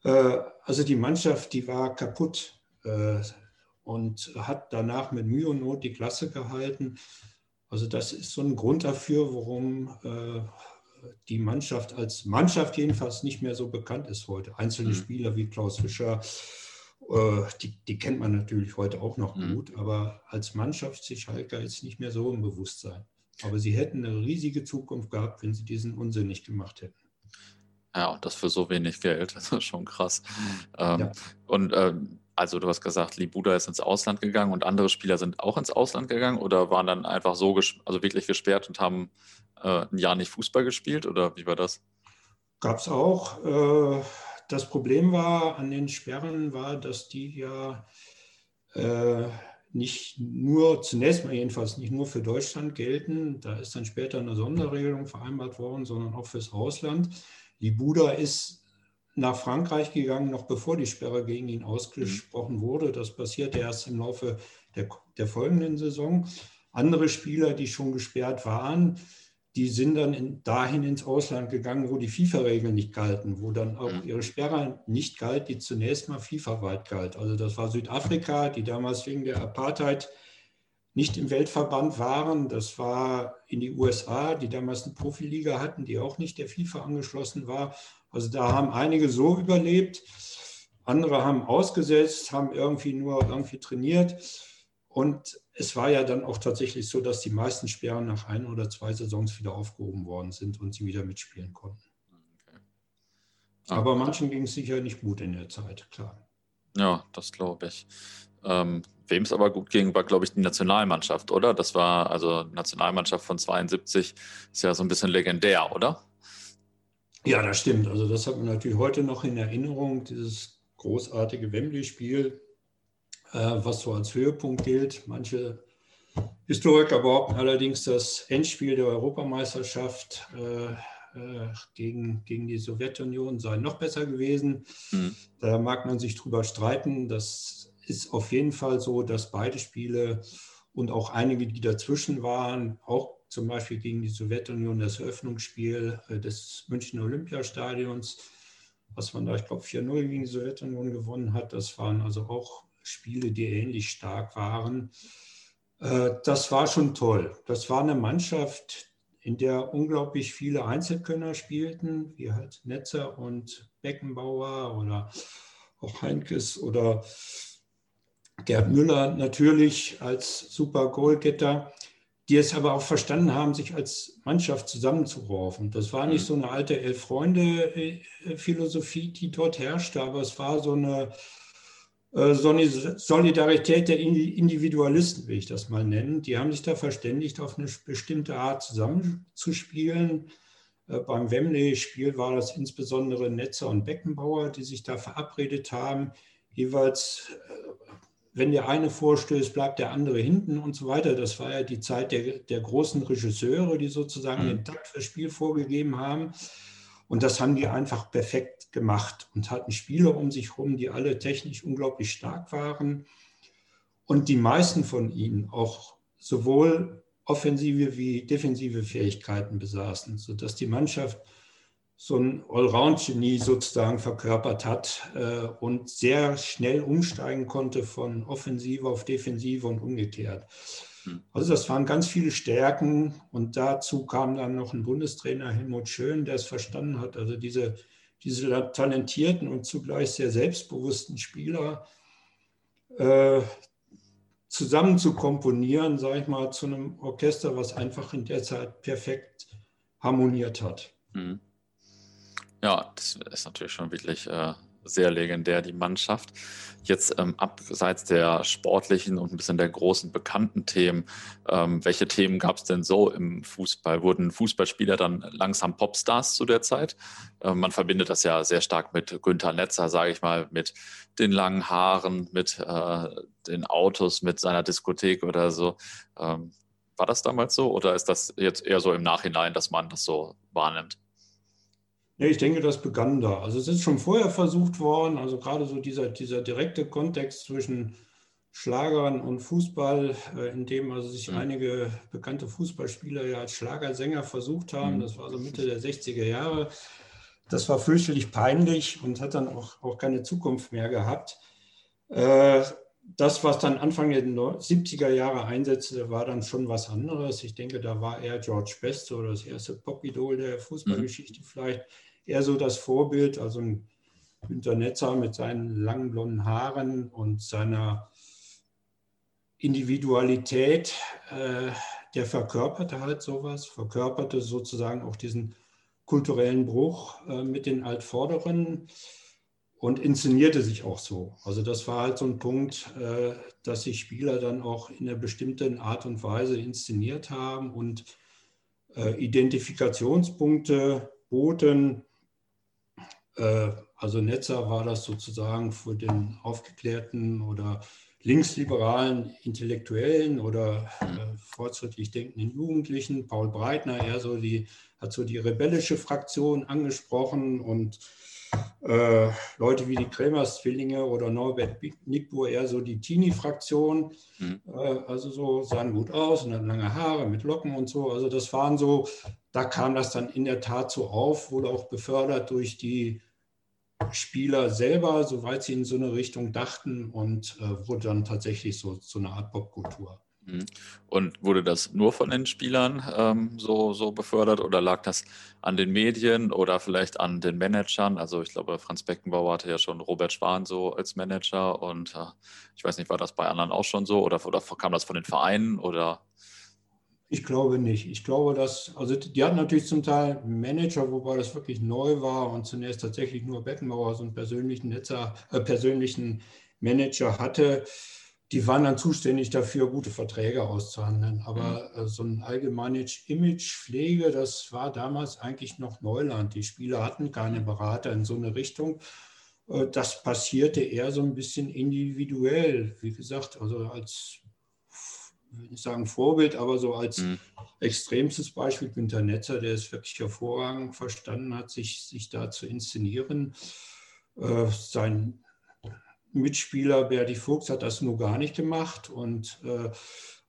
Äh, also die Mannschaft, die war kaputt äh, und hat danach mit Mühe und Not die Klasse gehalten. Also das ist so ein Grund dafür, warum die Mannschaft als Mannschaft jedenfalls nicht mehr so bekannt ist heute. Einzelne mhm. Spieler wie Klaus Fischer, die, die, kennt man natürlich heute auch noch mhm. gut, aber als Mannschaft sich Schalke jetzt nicht mehr so im Bewusstsein. Aber sie hätten eine riesige Zukunft gehabt, wenn sie diesen Unsinn nicht gemacht hätten. Ja, und das für so wenig Geld. [LAUGHS] Das ist schon krass. Ähm, ja. Und ähm, also du hast gesagt, Libuda ist ins Ausland gegangen und andere Spieler sind auch ins Ausland gegangen oder waren dann einfach so, also wirklich gesperrt und haben äh, ein Jahr nicht Fußball gespielt oder wie war das? Gab es auch. Äh, das Problem war an den Sperren war, dass die ja äh, nicht nur, zunächst mal jedenfalls nicht nur für Deutschland gelten, da ist dann später eine Sonderregelung vereinbart worden, sondern auch fürs Ausland. Die Buda ist nach Frankreich gegangen, noch bevor die Sperre gegen ihn ausgesprochen wurde. Das passierte erst im Laufe der, der folgenden Saison. Andere Spieler, die schon gesperrt waren, die sind dann in, dahin ins Ausland gegangen, wo die FIFA-Regeln nicht galten, wo dann auch mhm. ihre Sperre nicht galt, die zunächst mal FIFA-weit galt. Also das war Südafrika, die damals wegen der Apartheid nicht im Weltverband waren. Das war in die USA, die damals eine Profiliga hatten, die auch nicht der FIFA angeschlossen war. Also da haben einige so überlebt, andere haben ausgesetzt, haben irgendwie nur irgendwie trainiert. Und es war ja dann auch tatsächlich so, dass die meisten Sperren nach ein oder zwei Saisons wieder aufgehoben worden sind und sie wieder mitspielen konnten. Okay. Ah, Aber manchen ging es sicher nicht gut in der Zeit, klar. Ja, das glaube ich. Ähm, Wem es aber gut ging, war, glaube ich, die Nationalmannschaft, oder? Das war also Nationalmannschaft von 72, ist ja so ein bisschen legendär, oder? Ja, das stimmt. Also das hat man natürlich heute noch in Erinnerung, dieses großartige Wembley-Spiel was so als Höhepunkt gilt. Manche Historiker behaupten allerdings, das Endspiel der Europameisterschaft äh, äh, gegen, gegen die Sowjetunion sei noch besser gewesen. Mhm. Da mag man sich drüber streiten. Das ist auf jeden Fall so, dass beide Spiele und auch einige, die dazwischen waren, auch zum Beispiel gegen die Sowjetunion das Eröffnungsspiel des Münchner Olympiastadions, was man da, ich glaube, 4-0 gegen die Sowjetunion gewonnen hat. Das waren also auch Spiele, die ähnlich stark waren. Äh, das war schon toll. Das war eine Mannschaft, in der unglaublich viele Einzelkönner spielten, wie halt Netzer und Beckenbauer oder auch Heinkes oder Gerd Müller natürlich als super Goalgetter, die es aber auch verstanden haben, sich als Mannschaft zusammenzuraufen. Das war nicht mhm. so eine alte Elf-Freunde-Philosophie, die dort herrschte, aber es war äh, so eine Solidarität der Individualisten, will ich das mal nennen. Die haben sich da verständigt, auf eine bestimmte Art zusammenzuspielen. Äh, beim Wembley-Spiel war das insbesondere Netzer und Beckenbauer, die sich da verabredet haben, jeweils, äh, wenn der eine vorstößt, bleibt der andere hinten und so weiter. Das war ja die Zeit der, der großen Regisseure, die sozusagen mhm. den Takt fürs Spiel vorgegeben haben. Und das haben die einfach perfekt gemacht und hatten Spieler um sich herum, die alle technisch unglaublich stark waren. Und die meisten von ihnen auch sowohl offensive wie defensive Fähigkeiten besaßen, sodass die Mannschaft so ein Allround-Genie sozusagen verkörpert hat äh, und sehr schnell umsteigen konnte von Offensive auf Defensive und umgekehrt. Also das waren ganz viele Stärken und dazu kam dann noch ein Bundestrainer Helmut Schön, der es verstanden hat, also diese, diese talentierten und zugleich sehr selbstbewussten Spieler äh, zusammen zu komponieren, sage ich mal, zu einem Orchester, was einfach in der Zeit perfekt harmoniert hat. Mhm. Ja, das ist natürlich schon wirklich äh, sehr legendär, die Mannschaft. Jetzt ähm, abseits der sportlichen und ein bisschen der großen bekannten Themen, ähm, welche Themen gab es denn so im Fußball? Wurden Fußballspieler dann langsam Popstars zu der Zeit? Ähm, man verbindet das ja sehr stark mit Günther Netzer, sage ich mal, mit den langen Haaren, mit äh, den Autos, mit seiner Diskothek oder so. Ähm, war das damals so oder ist das jetzt eher so im Nachhinein, dass man das so wahrnimmt? Ja, ich denke, das begann da. Also es ist schon vorher versucht worden, also gerade so dieser, dieser direkte Kontext zwischen Schlagern und Fußball, äh, in dem also sich mhm. einige bekannte Fußballspieler ja als Schlagersänger versucht haben. Mhm. Das war so Mitte der 60er Jahre. Das war fürchterlich peinlich und hat dann auch, auch keine Zukunft mehr gehabt. Äh, das, was dann Anfang der 70er Jahre einsetzte, war dann schon was anderes. Ich denke, da war eher George Best oder das erste Pop-Idol der Fußballgeschichte mhm. vielleicht eher so das Vorbild, also ein Günter Netzer mit seinen langen blonden Haaren und seiner Individualität, äh, der verkörperte halt sowas, verkörperte sozusagen auch diesen kulturellen Bruch äh, mit den Altvorderen und inszenierte sich auch so. Also das war halt so ein Punkt, äh, dass sich Spieler dann auch in einer bestimmten Art und Weise inszeniert haben und äh, Identifikationspunkte boten, also Netzer war das sozusagen für den aufgeklärten oder linksliberalen Intellektuellen oder äh, fortschrittlich denkenden Jugendlichen. Paul Breitner eher so die, hat so die rebellische Fraktion angesprochen und äh, Leute wie die Kremers Zwillinge oder Norbert Nickbuhr eher so die Teenie-Fraktion. Mhm. Äh, also so sahen gut aus und dann lange Haare mit Locken und so. Also das waren so, da kam das dann in der Tat so auf, wurde auch befördert durch die Spieler selber, soweit sie in so eine Richtung dachten und äh, wurde dann tatsächlich so, so eine Art Popkultur. Mhm. Und wurde das nur von den Spielern ähm, so, so befördert oder lag das an den Medien oder vielleicht an den Managern? Also ich glaube, Franz Beckenbauer hatte ja schon Robert Spahn so als Manager und äh, ich weiß nicht, war das bei anderen auch schon so oder, oder kam das von den Vereinen oder ich glaube nicht. Ich glaube, dass, also die hatten natürlich zum Teil Manager, wobei das wirklich neu war und zunächst tatsächlich nur Beckenbauer so einen persönlichen Netzer, äh, persönlichen Manager hatte. Die waren dann zuständig dafür, gute Verträge auszuhandeln. Aber mhm. äh, so ein allgemeines Imagepflege, das war damals eigentlich noch Neuland. Die Spieler hatten keine Berater in so eine Richtung. Äh, das passierte eher so ein bisschen individuell. Wie gesagt, also als nicht sagen Vorbild, aber so als mhm. extremstes Beispiel Günter Netzer, der es wirklich hervorragend verstanden hat, sich, sich da zu inszenieren. Äh, sein Mitspieler Berti Fuchs hat das nur gar nicht gemacht. Und äh,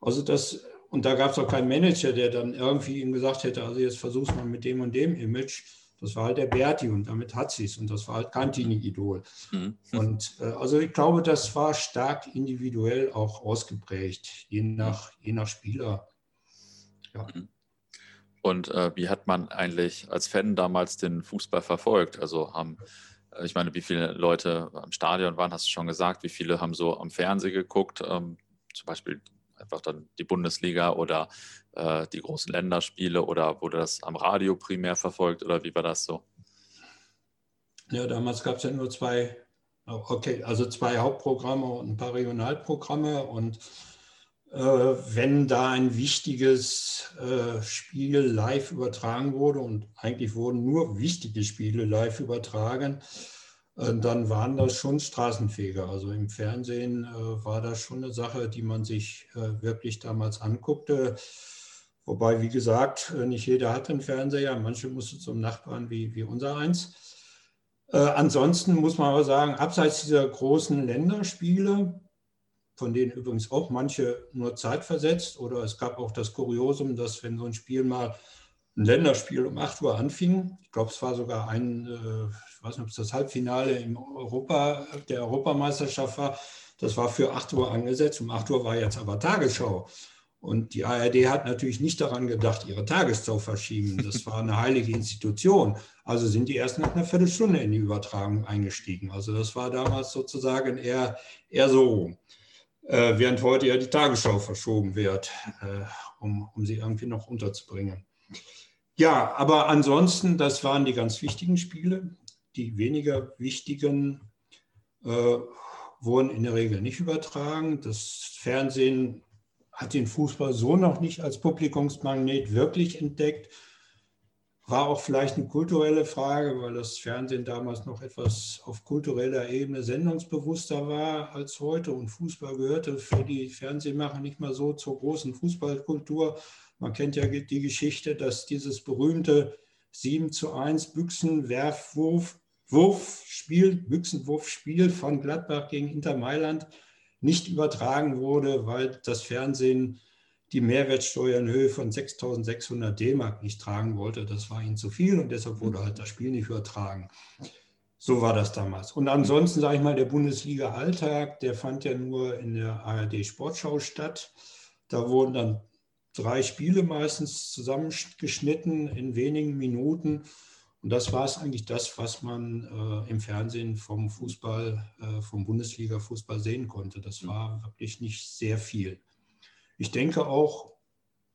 also das, und da gab es auch keinen Manager, der dann irgendwie ihm gesagt hätte, also jetzt versuch's mal mit dem und dem Image. Das war halt der Berti und damit hat sie es und das war halt kein Teenie-Idol. Mhm. Und äh, also ich glaube, das war stark individuell auch ausgeprägt, je nach, je nach Spieler. Ja. Mhm. Und äh, wie hat man eigentlich als Fan damals den Fußball verfolgt? Also haben, äh, ich meine, wie viele Leute am Stadion waren, hast du schon gesagt, wie viele haben so am Fernsehen geguckt, ähm, zum Beispiel einfach dann die Bundesliga oder äh, die großen Länderspiele oder wurde das am Radio primär verfolgt oder wie war das so? Ja, damals gab es ja nur zwei Okay, also zwei Hauptprogramme und ein paar Regionalprogramme. Und äh, wenn da ein wichtiges äh, Spiel live übertragen wurde, und eigentlich wurden nur wichtige Spiele live übertragen, dann waren das schon Straßenfeger. Also im Fernsehen äh, war das schon eine Sache, die man sich äh, wirklich damals anguckte. Wobei, wie gesagt, äh, nicht jeder hatte einen Fernseher, manche mussten zum Nachbarn wie, wie unser eins. Äh, ansonsten muss man aber sagen, abseits dieser großen Länderspiele, von denen übrigens auch manche nur zeitversetzt, oder es gab auch das Kuriosum, dass wenn so ein Spiel mal Länderspiel um 8 Uhr anfing, ich glaube, es war sogar ein, äh, ich weiß nicht, ob es das Halbfinale im Europa, der Europameisterschaft war, das war für 8 Uhr angesetzt, um 8 Uhr war jetzt aber Tagesschau. Und die ARD hat natürlich nicht daran gedacht, ihre Tagesschau verschieben. Das war eine heilige Institution. Also sind die erst nach einer Viertelstunde in die Übertragung eingestiegen. Also das war damals sozusagen eher, eher so, äh, während heute ja die Tagesschau verschoben wird, äh, um, um sie irgendwie noch unterzubringen. Ja, aber ansonsten, das waren die ganz wichtigen Spiele. Die weniger wichtigen äh, wurden in der Regel nicht übertragen. Das Fernsehen hat den Fußball so noch nicht als Publikumsmagnet wirklich entdeckt. War auch vielleicht eine kulturelle Frage, weil das Fernsehen damals noch etwas auf kultureller Ebene sendungsbewusster war als heute und Fußball gehörte für die Fernsehmacher nicht mal so zur großen Fußballkultur. Man kennt ja die Geschichte, dass dieses berühmte 7 zu 1 Büchsenwerfwurf Wurfspiel, Büchsenwurfspiel von Gladbach gegen Inter Mailand nicht übertragen wurde, weil das Fernsehen die Mehrwertsteuer in Höhe von 6.600 D-Mark nicht tragen wollte. Das war ihnen zu viel und deshalb wurde halt das Spiel nicht übertragen. So war das damals. Und ansonsten, sage ich mal, der Bundesliga-Alltag, der fand ja nur in der ARD-Sportschau statt. Da wurden dann drei Spiele meistens zusammengeschnitten in wenigen Minuten. Und das war es eigentlich das, was man äh, im Fernsehen vom Fußball, äh, vom Bundesliga-Fußball sehen konnte. Das mhm. war wirklich nicht sehr viel. Ich denke auch,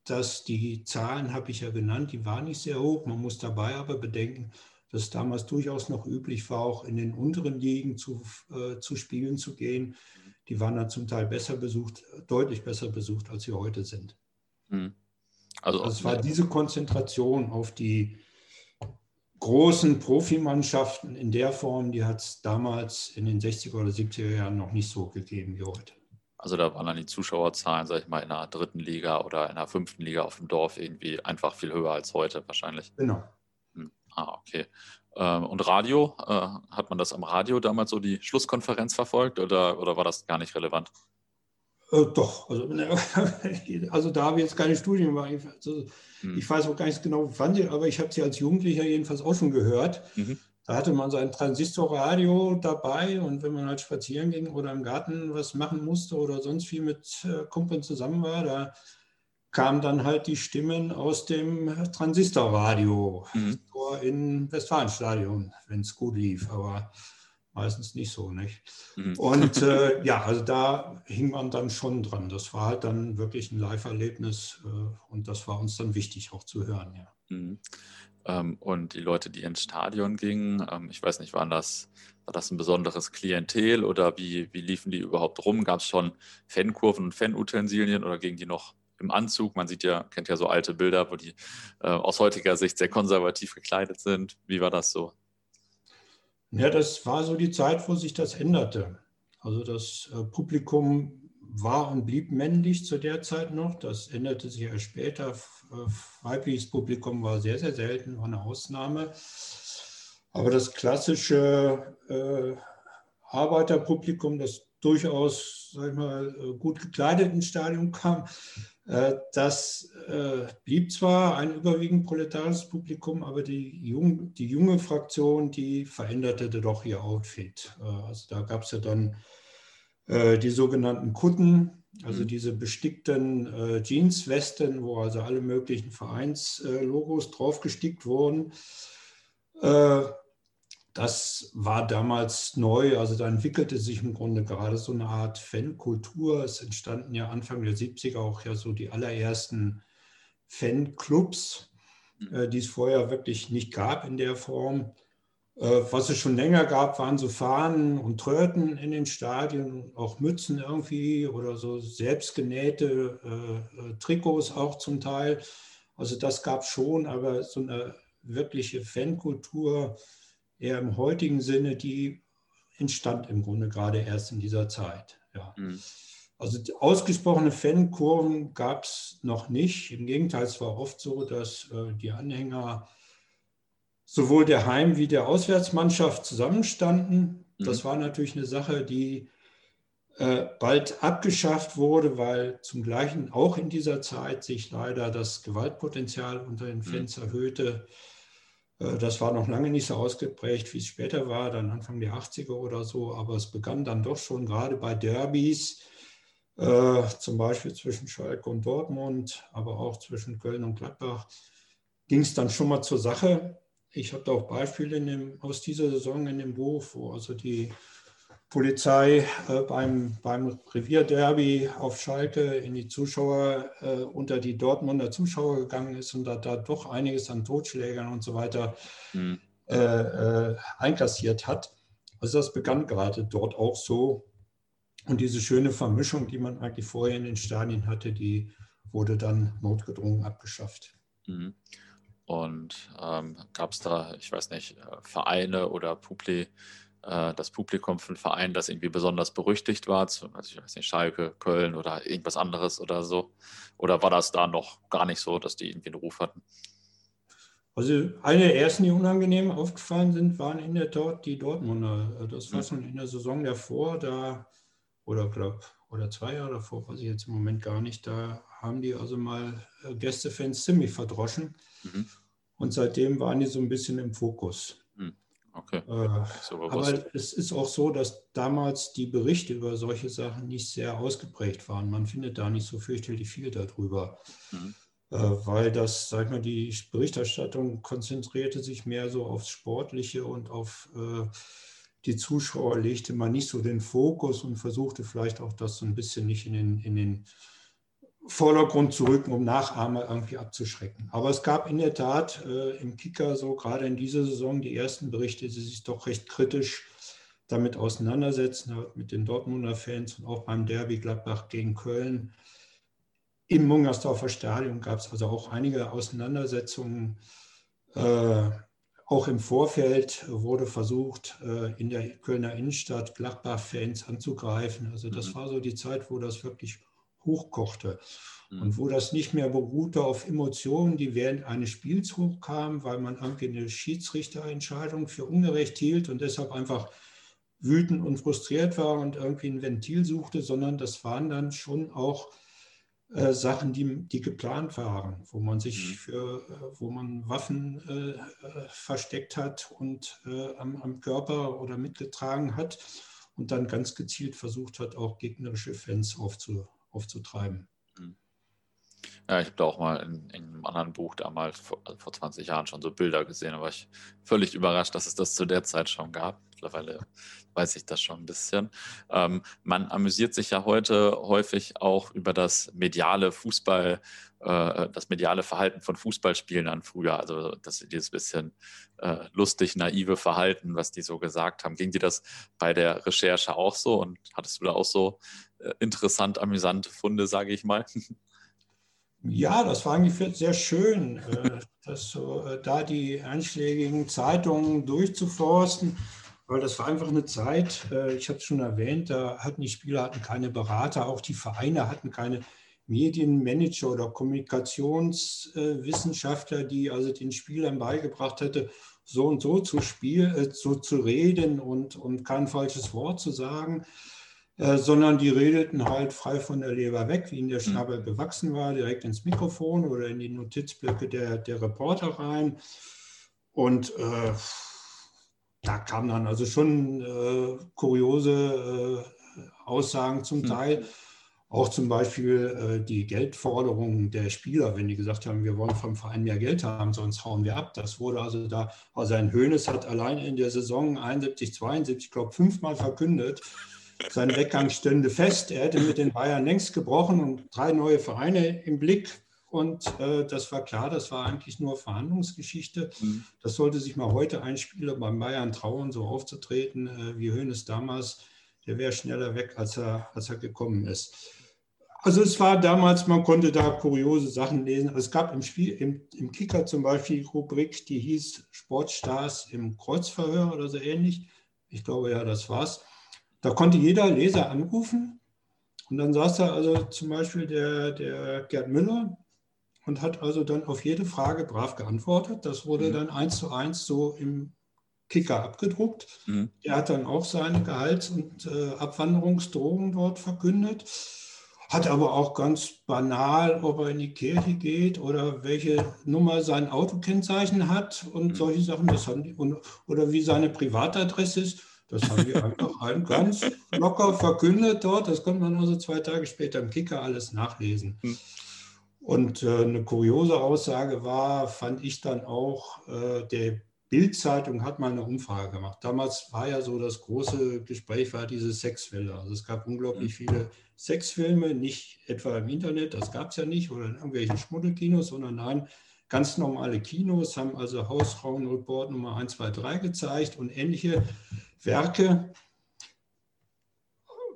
dass die Zahlen, habe ich ja genannt, die waren nicht sehr hoch. Man muss dabei aber bedenken, dass es damals durchaus noch üblich war, auch in den unteren Ligen zu, äh, zu Spielen zu gehen. Die waren dann zum Teil besser besucht, deutlich besser besucht, als sie heute sind. Mhm. Also, also es war diese Konzentration auf die großen Profimannschaften in der Form, die hat es damals in den 60er oder 70er Jahren noch nicht so gegeben wie heute. Also da waren dann die Zuschauerzahlen, sag ich mal, in der dritten Liga oder in der fünften Liga auf dem Dorf irgendwie einfach viel höher als heute wahrscheinlich. Genau. Hm. Ah, okay. Ähm, und Radio, äh, hat man das am Radio damals so die Schlusskonferenz verfolgt oder, oder war das gar nicht relevant? Äh, doch, also, [LAUGHS] also, da habe ich jetzt keine Studien gemacht. Also, hm. Ich weiß auch gar nicht genau, wann sie, aber ich habe sie als Jugendlicher jedenfalls auch schon gehört. Mhm. Da hatte man sein Transistorradio dabei und wenn man halt spazieren ging oder im Garten was machen musste oder sonst viel mit äh, Kumpeln zusammen war, da kamen dann halt die Stimmen aus dem Transistorradio mhm. in Westfalenstadion, wenn es gut lief. Aber meistens nicht so, nicht? Mhm. Und äh, [LAUGHS] ja, also da hing man dann schon dran. Das war halt dann wirklich ein Live-Erlebnis äh, und das war uns dann wichtig auch zu hören, ja. Mhm. Ähm, und die Leute, die ins Stadion gingen, ähm, ich weiß nicht, waren das, war das ein besonderes Klientel oder wie, wie liefen die überhaupt rum? Gab es schon Fankurven und Fanutensilien oder gingen die noch im Anzug? Man sieht ja, kennt ja so alte Bilder, wo die äh, aus heutiger Sicht sehr konservativ gekleidet sind. Wie war das so? Ja, das war so die Zeit, wo sich das änderte. Also das äh, Publikum war und blieb männlich zu der Zeit noch. Das änderte sich ja später. Äh, weibliches Publikum war sehr, sehr selten, war eine Ausnahme. Aber das klassische äh, Arbeiterpublikum, das durchaus sag ich mal, äh, gut gekleidet ins Stadion kam, das äh, blieb zwar ein überwiegend proletarisches Publikum, aber die, jung, die junge Fraktion, die veränderte doch ihr Outfit. Äh, also da gab es ja dann die sogenannten Kutten, also mhm. diese bestickten Jeanswesten, wo also alle möglichen Vereinslogos draufgestickt wurden. Das war damals neu, also da entwickelte sich im Grunde gerade so eine Art Fankultur. Es entstanden ja Anfang der 70er auch ja so die allerersten Fanclubs, mhm. äh, die es vorher wirklich nicht gab in der Form. Äh, was es schon länger gab, waren so Fahnen und Tröten in den Stadien, auch Mützen irgendwie oder so selbstgenähte äh, äh, Trikots auch zum Teil. Also das gab es schon, aber so eine wirkliche Fankultur eher im heutigen Sinne, die entstand im Grunde gerade erst in dieser Zeit. Ja. Mhm. Also ausgesprochene Fankurven gab es noch nicht. Im Gegenteil, es war oft so, dass äh, die Anhänger sowohl der Heim- wie der Auswärtsmannschaft zusammenstanden. Mhm. Das war natürlich eine Sache, die äh, bald abgeschafft wurde, weil zum Gleichen auch in dieser Zeit sich leider das Gewaltpotenzial unter den mhm. Fans mhm. erhöhte. Äh, das war noch lange nicht so ausgeprägt, wie es später war, dann Anfang der 80er oder so, aber es begann dann doch schon gerade bei Derbys, äh, zum Beispiel zwischen Schalke und Dortmund, aber auch zwischen Köln und Gladbach, ging es dann schon mal zur Sache. Ich habe da auch Beispiele dem, aus dieser Saison in dem Buch, wo also die Polizei äh, beim, beim Revierderby auf Schalke in die Zuschauer, äh, unter die Dortmunder Zuschauer gegangen ist und da, da doch einiges an Totschlägern und so weiter mhm. äh, äh einkassiert hat. Also das begann gerade dort auch so. Und diese schöne Vermischung, die man eigentlich vorher in den Stadien hatte, die wurde dann notgedrungen abgeschafft. Mhm. Und ähm, gab es da, ich weiß nicht, äh, Vereine oder Publi, äh, das Publikum von Vereinen, das irgendwie besonders berüchtigt war, also ich weiß nicht, Schalke, Köln oder irgendwas anderes oder so? Oder war das da noch gar nicht so, dass die irgendwie einen Ruf hatten? Also eine der ersten, die unangenehm aufgefallen sind, waren in der Tat die Dortmunder. Das war mhm. schon in der Saison davor, da, oder glaube oder zwei Jahre davor, weiß ich jetzt im Moment gar nicht, da haben die also mal äh, Gästefans ziemlich verdroschen. Mhm. Und seitdem waren die so ein bisschen im Fokus. Okay. Äh, aber es ist auch so, dass damals die Berichte über solche Sachen nicht sehr ausgeprägt waren. Man findet da nicht so fürchterlich viel darüber. Mhm. weil das, sag ich mal, die Berichterstattung konzentrierte sich mehr so aufs Sportliche und auf äh, die Zuschauer legte man nicht so den Fokus und versuchte vielleicht auch das so ein bisschen nicht in den, in den Vordergrund zu rücken, um Nachahmer irgendwie abzuschrecken. Aber es gab in der Tat äh, im Kicker so gerade in dieser Saison die ersten Berichte, die sich doch recht kritisch damit auseinandersetzen, mit den Dortmunder Fans und auch beim Derby Gladbach gegen Köln. Im Mungersdorfer Stadion gab es also auch einige Auseinandersetzungen. Äh, auch im Vorfeld wurde versucht, äh, in der Kölner Innenstadt Gladbach-Fans anzugreifen. Also das mhm. war so die Zeit, wo das wirklich hochkochte. Und mhm. wo das nicht mehr beruhte auf Emotionen, die während eines Spiels hochkamen, weil man irgendwie eine Schiedsrichterentscheidung für ungerecht hielt und deshalb einfach wütend und frustriert war und irgendwie ein Ventil suchte, sondern das waren dann schon auch äh, Sachen, die, die geplant waren, wo man sich mhm. für, äh, wo man Waffen äh, äh, versteckt hat und äh, am, am Körper oder mitgetragen hat und dann ganz gezielt versucht hat, auch gegnerische Fans aufzunehmen aufzutreiben. Ja, ich habe da auch mal in, in, einem anderen Buch damals vor, also vor 20 Jahren schon so Bilder gesehen, war ich völlig überrascht, dass es das zu der Zeit schon gab. Mittlerweile weiß ich das schon ein bisschen. Ähm, man amüsiert sich ja heute häufig auch über das mediale Fußball, äh, das mediale Verhalten von Fußballspielern früher. Also das dieses bisschen äh, lustig, naive Verhalten, was die so gesagt haben. Ging dir das bei der Recherche auch so und hattest du da auch so äh, interessant, amüsante Funde, sage ich mal. [LAUGHS] Ja, das war eigentlich sehr schön, äh, das so, äh, da die einschlägigen Zeitungen durchzuforsten, weil das war einfach eine Zeit, ich habe es schon erwähnt, da hatten die Spieler hatten keine Berater, auch die Vereine hatten keine Medienmanager oder Kommunikationswissenschaftler, die also den Spielern beigebracht hätte, so und so zu spielen, so zu reden und, und kein falsches Wort zu sagen. Äh, sondern die redeten halt frei von der Leber weg, wie ihnen der hm. Schnabel bewachsen war, direkt ins Mikrofon oder in die Notizblöcke der, der Reporter rein. Und äh, da kamen dann also schon äh, kuriose äh, Aussagen zum hm. Teil. Auch zum Beispiel äh, die Geldforderungen der Spieler, wenn die gesagt haben, wir wollen vom Verein mehr Geld haben, sonst hauen wir ab. Das wurde also da, also ein Hönes hat allein in der Saison 71, 72, ich glaube, fünfmal verkündet, sein Weggang stünde fest. Er hätte mit den Bayern längst gebrochen und drei neue Vereine im Blick und äh, das war klar, das war eigentlich nur Verhandlungsgeschichte. Mhm. Das sollte sich mal heute ein Spieler beim Bayern trauen, so aufzutreten, äh, wie Hoeneß damals. Der wäre schneller weg, als er, als er gekommen ist. Also es war damals, man konnte da kuriose Sachen lesen. Also es gab im Spiel, im, im Kicker zum Beispiel die Rubrik, die hieß Sportstars im Kreuzverhör oder so ähnlich. Ich glaube, ja, das war's. Da konnte jeder Leser anrufen. Und dann saß da also zum Beispiel der, der Gerd Müller und hat also dann auf jede Frage brav geantwortet. Das wurde mhm. dann eins zu eins so im Kicker abgedruckt. Mhm. Er hat dann auch seine Gehalts- und äh, Abwanderungsdrohungen dort verkündet hat aber auch ganz banal, ob er in die Kirche geht oder welche Nummer sein Autokennzeichen hat und mhm. solche Sachen. Das haben die, und, oder wie seine Privatadresse ist. Das haben die einfach ganz locker verkündet dort. Das konnte man also zwei Tage später im Kicker alles nachlesen. Mhm. Und äh, eine kuriose Aussage war, fand ich dann auch, äh, der Bild-Zeitung hat mal eine Umfrage gemacht. Damals war ja so das große Gespräch, war diese Sexwelle. Also es gab unglaublich mhm. viele Sexfilme, nicht etwa im Internet, das gab es ja nicht, oder in irgendwelchen Schmuddelkinos, sondern nein, ganz normale Kinos haben also Hausfrauenreport Nummer 1, 2, 3 gezeigt und ähnliche Werke.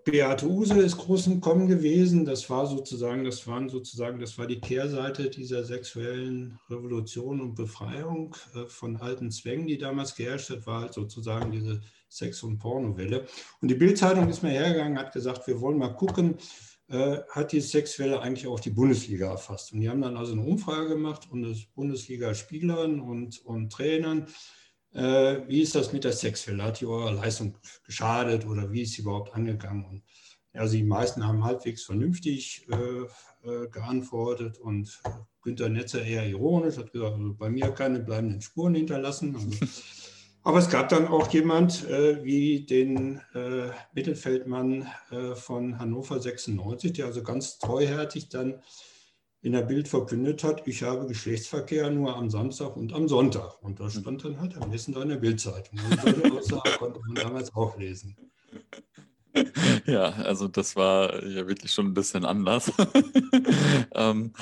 Beate Use ist groß im Kommen gewesen. Das war sozusagen, das waren sozusagen, das war die Kehrseite dieser sexuellen Revolution und Befreiung äh, von alten Zwängen, die damals geherrscht hat, war halt sozusagen diese Sex- und Pornowelle. Und die Bildzeitung ist mal hergegangen, hat gesagt, wir wollen mal gucken, äh, hat die Sexwelle eigentlich auch die Bundesliga erfasst? Und die haben dann also eine Umfrage gemacht unter Bundesligaspielern und, und Trainern äh, wie ist das mit der Sexwelle? Hat die eurer Leistung geschadet oder wie ist sie überhaupt angegangen? Und also die meisten haben halbwegs vernünftig äh, äh, geantwortet und Günter Netzer eher ironisch, hat gesagt, also bei mir keine bleibenden Spuren hinterlassen. Also, [LAUGHS] aber es gab dann auch jemand äh, wie den äh, Mittelfeldmann äh, von Hannover 96, der also ganz treuherzig dann in der Bild verkündet hat, ich habe Geschlechtsverkehr nur am Samstag und am Sonntag. Und da stand dann halt am besten da in der Bildzeitung. Und solche [LAUGHS] Aussagen konnte man damals auch lesen. [LAUGHS] Ja, also das war ja wirklich schon ein bisschen anders. [LAUGHS] ähm,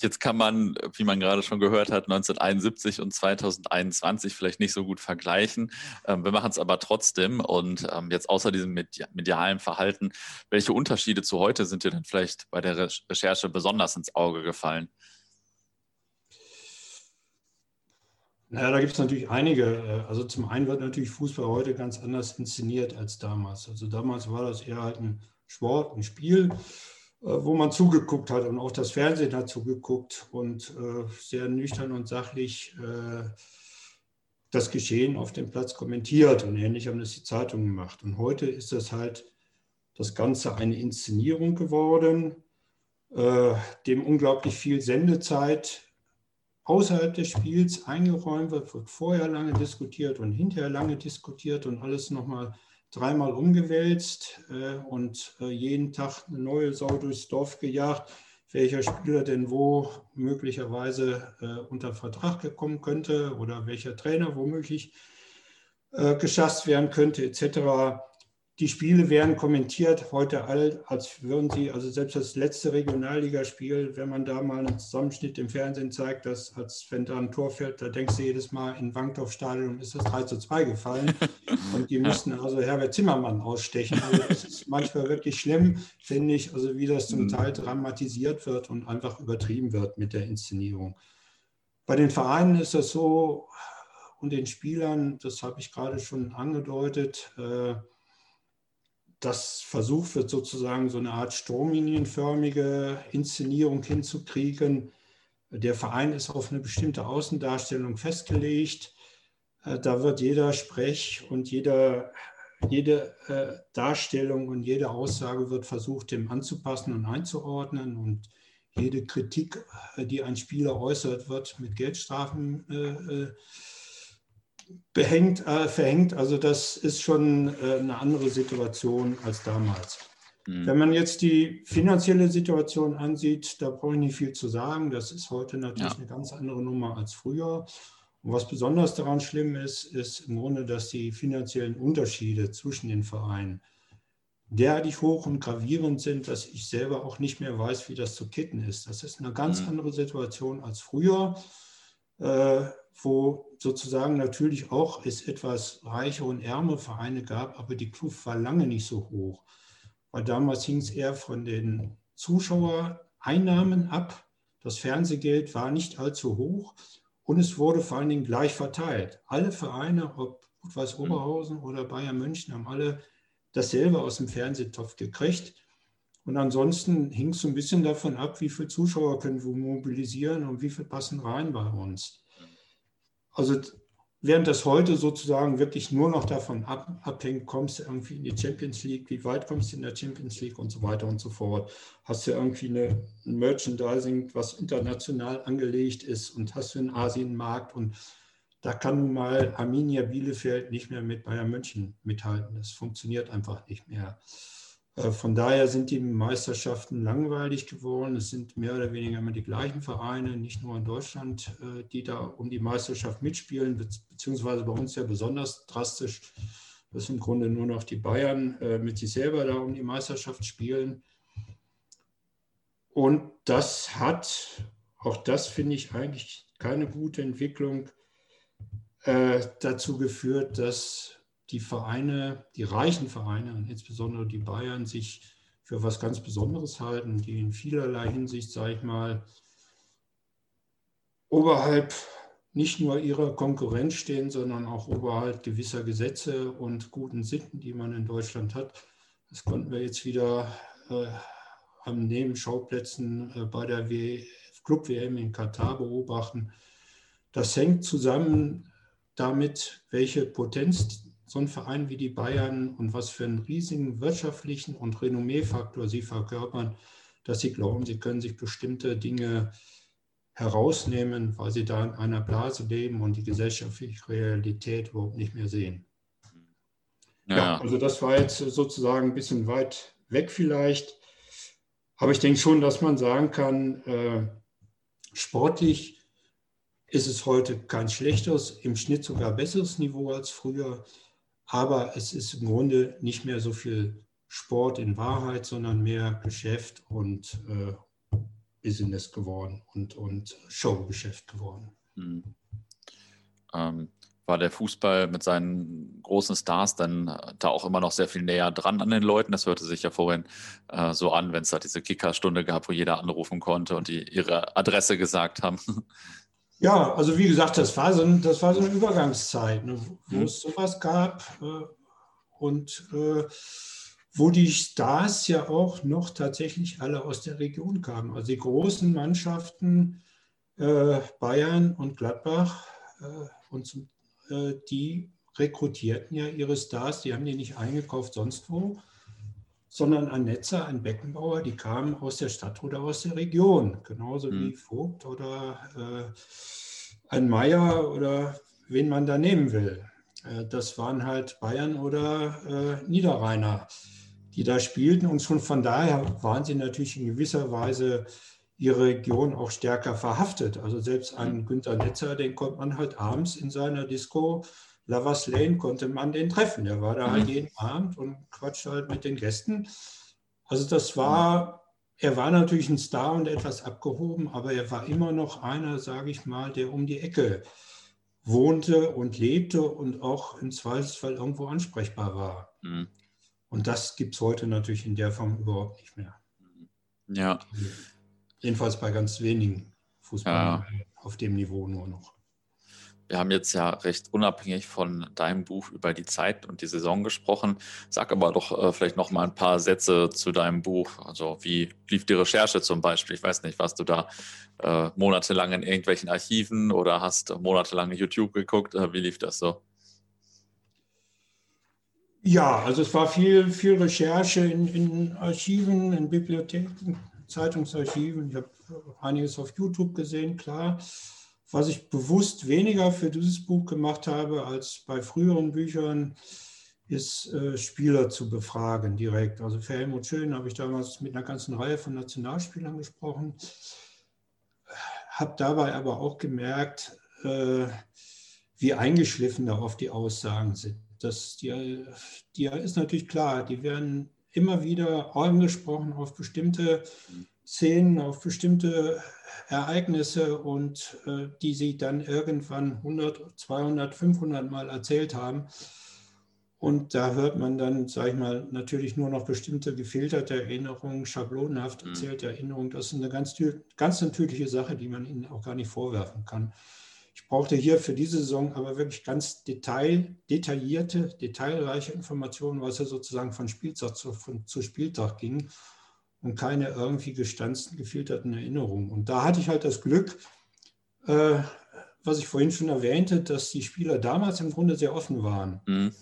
jetzt kann man, wie man gerade schon gehört hat, 1971 und 2021 vielleicht nicht so gut vergleichen. Ähm, wir machen es aber trotzdem. Und ähm, jetzt außer diesem medialen Verhalten, welche Unterschiede zu heute sind dir denn vielleicht bei der Recherche besonders ins Auge gefallen? Naja, da gibt es natürlich einige. Äh, also zum einen wird natürlich Fußball heute ganz anders inszeniert als damals. Also damals war das eher halt ein Sport, ein Spiel, äh, wo man zugeguckt hat und auch das Fernsehen hat zugeguckt und äh, sehr nüchtern und sachlich das Geschehen auf dem Platz kommentiert und ähnlich haben das die Zeitungen gemacht. Und heute ist das halt das Ganze eine Inszenierung geworden, dem unglaublich viel Sendezeit außerhalb des Spiels eingeräumt wird, wird vorher lange diskutiert und hinterher lange diskutiert und alles nochmal dreimal umgewälzt äh, und äh, jeden Tag eine neue Sau durchs Dorf gejagt, welcher Spieler denn wo möglicherweise äh, unter Vertrag gekommen könnte oder welcher Trainer womöglich äh, geschasst werden könnte, etc. Die Spiele werden kommentiert heute all, als würden sie, also selbst das letzte Regionalligaspiel, wenn man da mal einen Zusammenschnitt im Fernsehen zeigt, dass als wenn da ein Tor fällt, da denkst du jedes Mal in Wankdorf-Stadion ist das 3 zu 2 gefallen. [LAUGHS] Und die mussten also Herbert Zimmermann ausstechen. Also das ist manchmal wirklich schlimm, finde ich, also wie das zum mhm. Teil dramatisiert wird und einfach übertrieben wird mit der Inszenierung. Bei den Vereinen ist das so und den Spielern, das habe ich gerade schon angedeutet, äh, dass versucht wird, sozusagen so eine Art stromlinienförmige Inszenierung hinzukriegen. Der Verein ist auf eine bestimmte Außendarstellung festgelegt. Äh, da wird jeder Sprech und jeder, jede äh, Darstellung und jede Aussage wird versucht, dem anzupassen und einzuordnen. Und jede Kritik, äh, die ein Spieler äußert, wird mit Geldstrafen äh, behängt, äh, verhängt. Also das ist schon äh, eine andere Situation als damals. Mhm. Wenn man jetzt die finanzielle Situation ansieht, da brauche ich nicht viel zu sagen. Das ist heute natürlich ja. eine ganz andere Nummer als früher. Und was besonders daran schlimm ist, ist im Grunde, dass die finanziellen Unterschiede zwischen den Vereinen derartig hoch und gravierend sind, dass ich selber auch nicht mehr weiß, wie das zu kitten ist. Das ist eine ganz mhm. andere Situation als früher, äh, wo sozusagen natürlich auch es etwas reiche und ärmere Vereine gab, aber die Kluft war lange nicht so hoch. Weil damals hing es eher von den Zuschauereinnahmen ab. Das Fernsehgeld war nicht allzu hoch und es wurde vor allen Dingen gleich verteilt. Alle Vereine, ob Rot-Weiß mhm. Oberhausen oder Bayern München, haben alle dasselbe aus dem Fernsehtopf gekriegt. Und ansonsten hing es so ein bisschen davon ab, wie viele Zuschauer können wir mobilisieren und wie viel passen rein bei uns. Also während das heute sozusagen wirklich nur noch davon ab, abhängt, kommst du irgendwie in die Champions League, wie weit kommst du in der Champions League und so weiter und so fort. Hast du irgendwie eine, ein Merchandising, was international angelegt ist und hast du einen Asienmarkt und da kann nun mal Arminia Bielefeld nicht mehr mit Bayern München mithalten. Das funktioniert einfach nicht mehr. Äh, von daher sind die Meisterschaften langweilig geworden. Es sind mehr oder weniger immer die gleichen Vereine, nicht nur in Deutschland, äh, die da um die Meisterschaft mitspielen, beziehungsweise bei uns ja besonders drastisch, dass im Grunde nur noch die Bayern äh, mit sich selber da um die Meisterschaft spielen. Und das hat, auch das finde ich eigentlich keine gute Entwicklung, dazu geführt, dass die Vereine, die reichen Vereine und insbesondere die Bayern sich für was ganz Besonderes halten, die in vielerlei Hinsicht, sage ich mal, oberhalb nicht nur ihrer Konkurrenz stehen, sondern auch oberhalb gewisser Gesetze und guten Sitten, die man in Deutschland hat. Das konnten wir jetzt wieder äh, am Nebenschauplätzen äh, bei der Club-WM in Katar beobachten. Das hängt zusammen damit, welche Potenz so ein Verein wie die Bayern und was für einen riesigen wirtschaftlichen und Renommeefaktor sie verkörpern, dass sie glauben, sie können sich bestimmte Dinge herausnehmen, weil sie da in einer Blase leben und die gesellschaftliche Realität überhaupt nicht mehr sehen. Ja, ja also das war jetzt sozusagen ein bisschen weit weg vielleicht. Aber ich denke schon, dass man sagen kann, äh, sportlich ist es heute kein schlechteres, im Schnitt sogar besseres Niveau als früher. Aber es ist im Grunde nicht mehr so viel Sport in Wahrheit, sondern mehr Geschäft und äh, Business geworden und, und Showgeschäft geworden. Mhm. Ähm, war der Fußball mit seinen großen Stars dann da auch immer noch sehr viel näher dran an den Leuten? Das hörte sich ja vorhin äh, so an, wenn es da diese Kickerstunde gab, wo jeder anrufen konnte und die ihre Adresse gesagt haben. Ja, also wie gesagt, das war so, ein, das war so eine Übergangszeit, ne, wo mhm. es sowas gab äh, und äh, wo die Stars ja auch noch tatsächlich alle aus der Region kamen. Also die großen Mannschaften äh, Bayern und Gladbach äh, und zum, äh, die rekrutierten ja ihre Stars, die haben die nicht eingekauft sonst wo, sondern ein Netzer, ein Beckenbauer, die kamen aus der Stadt oder aus der Region, genauso mhm. wie Vogt oder äh, ein Meier oder wen man da nehmen will. Äh, das waren halt Bayern oder äh, Niederrheiner, die da spielten und schon von daher waren sie natürlich in gewisser Weise ihre Region auch stärker verhaftet. Also selbst einen mhm. Günter Netzer, den konnte man halt abends in seiner Disco Lovers Lane konnte man den treffen. Der war da halt mhm. jeden Abend und quatschte halt mit den Gästen. Also das war, er war natürlich ein Star und etwas abgehoben, aber er war immer noch einer, sage ich mal, der um die Ecke wohnte und lebte und auch im Zweifelsfall irgendwo ansprechbar war. Mhm. Und das gibt es heute natürlich in der Form überhaupt nicht mehr. Ja. Jedenfalls bei ganz wenigen Fußballern ja. auf dem Niveau nur noch. Wir haben jetzt ja recht unabhängig von deinem Buch über die Zeit und die Saison gesprochen. Sag aber doch äh, vielleicht noch mal ein paar Sätze zu deinem Buch. Also wie lief die Recherche zum Beispiel? Ich weiß nicht, warst du da äh, monatelang in irgendwelchen Archiven oder hast monatelang YouTube geguckt? Äh, wie lief das so? Ja, also es war viel, viel Recherche in, in Archiven, in Bibliotheken, Zeitungsarchiven. Ich habe einiges auf YouTube gesehen, klar. Was ich bewusst weniger für dieses Buch gemacht habe als bei früheren Büchern, ist äh, Spieler zu befragen direkt. Also für Helmut Schön habe ich damals mit einer ganzen Reihe von Nationalspielern gesprochen, habe dabei aber auch gemerkt, äh, wie eingeschliffen da oft die Aussagen sind. Das, die, die ist natürlich klar, die werden immer wieder angesprochen auf bestimmte Szenen, auf bestimmte Ereignisse und äh, die sie dann irgendwann 100, 200, 500 Mal erzählt haben. Und da hört man dann, sage ich mal, natürlich nur noch bestimmte gefilterte Erinnerungen, schablonenhaft mhm. erzählte Erinnerungen. Das ist eine ganz, ganz natürliche Sache, die man ihnen auch gar nicht vorwerfen kann. Ich brauchte hier für diese Saison aber wirklich ganz detail, detaillierte, detailreiche Informationen, was ja sozusagen von Spieltag zu, von, zu Spieltag ging und keine irgendwie gestanzten, gefilterten Erinnerungen. Und da hatte ich halt das Glück, äh, was ich vorhin schon erwähnte, dass die Spieler damals im Grunde sehr offen waren. Mhm.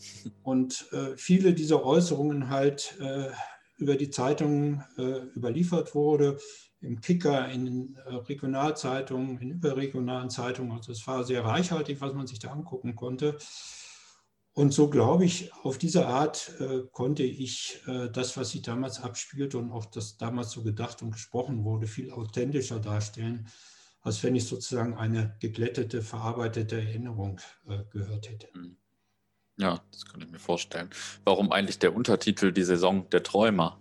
Und äh, viele dieser Äußerungen halt äh, über die Zeitungen äh, überliefert wurde, im Kicker, in äh, Regionalzeitungen, in überregionalen Zeitungen. Also es war sehr reichhaltig, was man sich da angucken konnte. Und so glaube ich, auf diese Art äh, konnte ich äh, das, was sich damals abspielte und auch das damals so gedacht und gesprochen wurde, viel authentischer darstellen, als wenn ich sozusagen eine geglättete, verarbeitete Erinnerung äh, gehört hätte. Hm. Ja, das kann ich mir vorstellen. Warum eigentlich der Untertitel Die Saison der Träumer?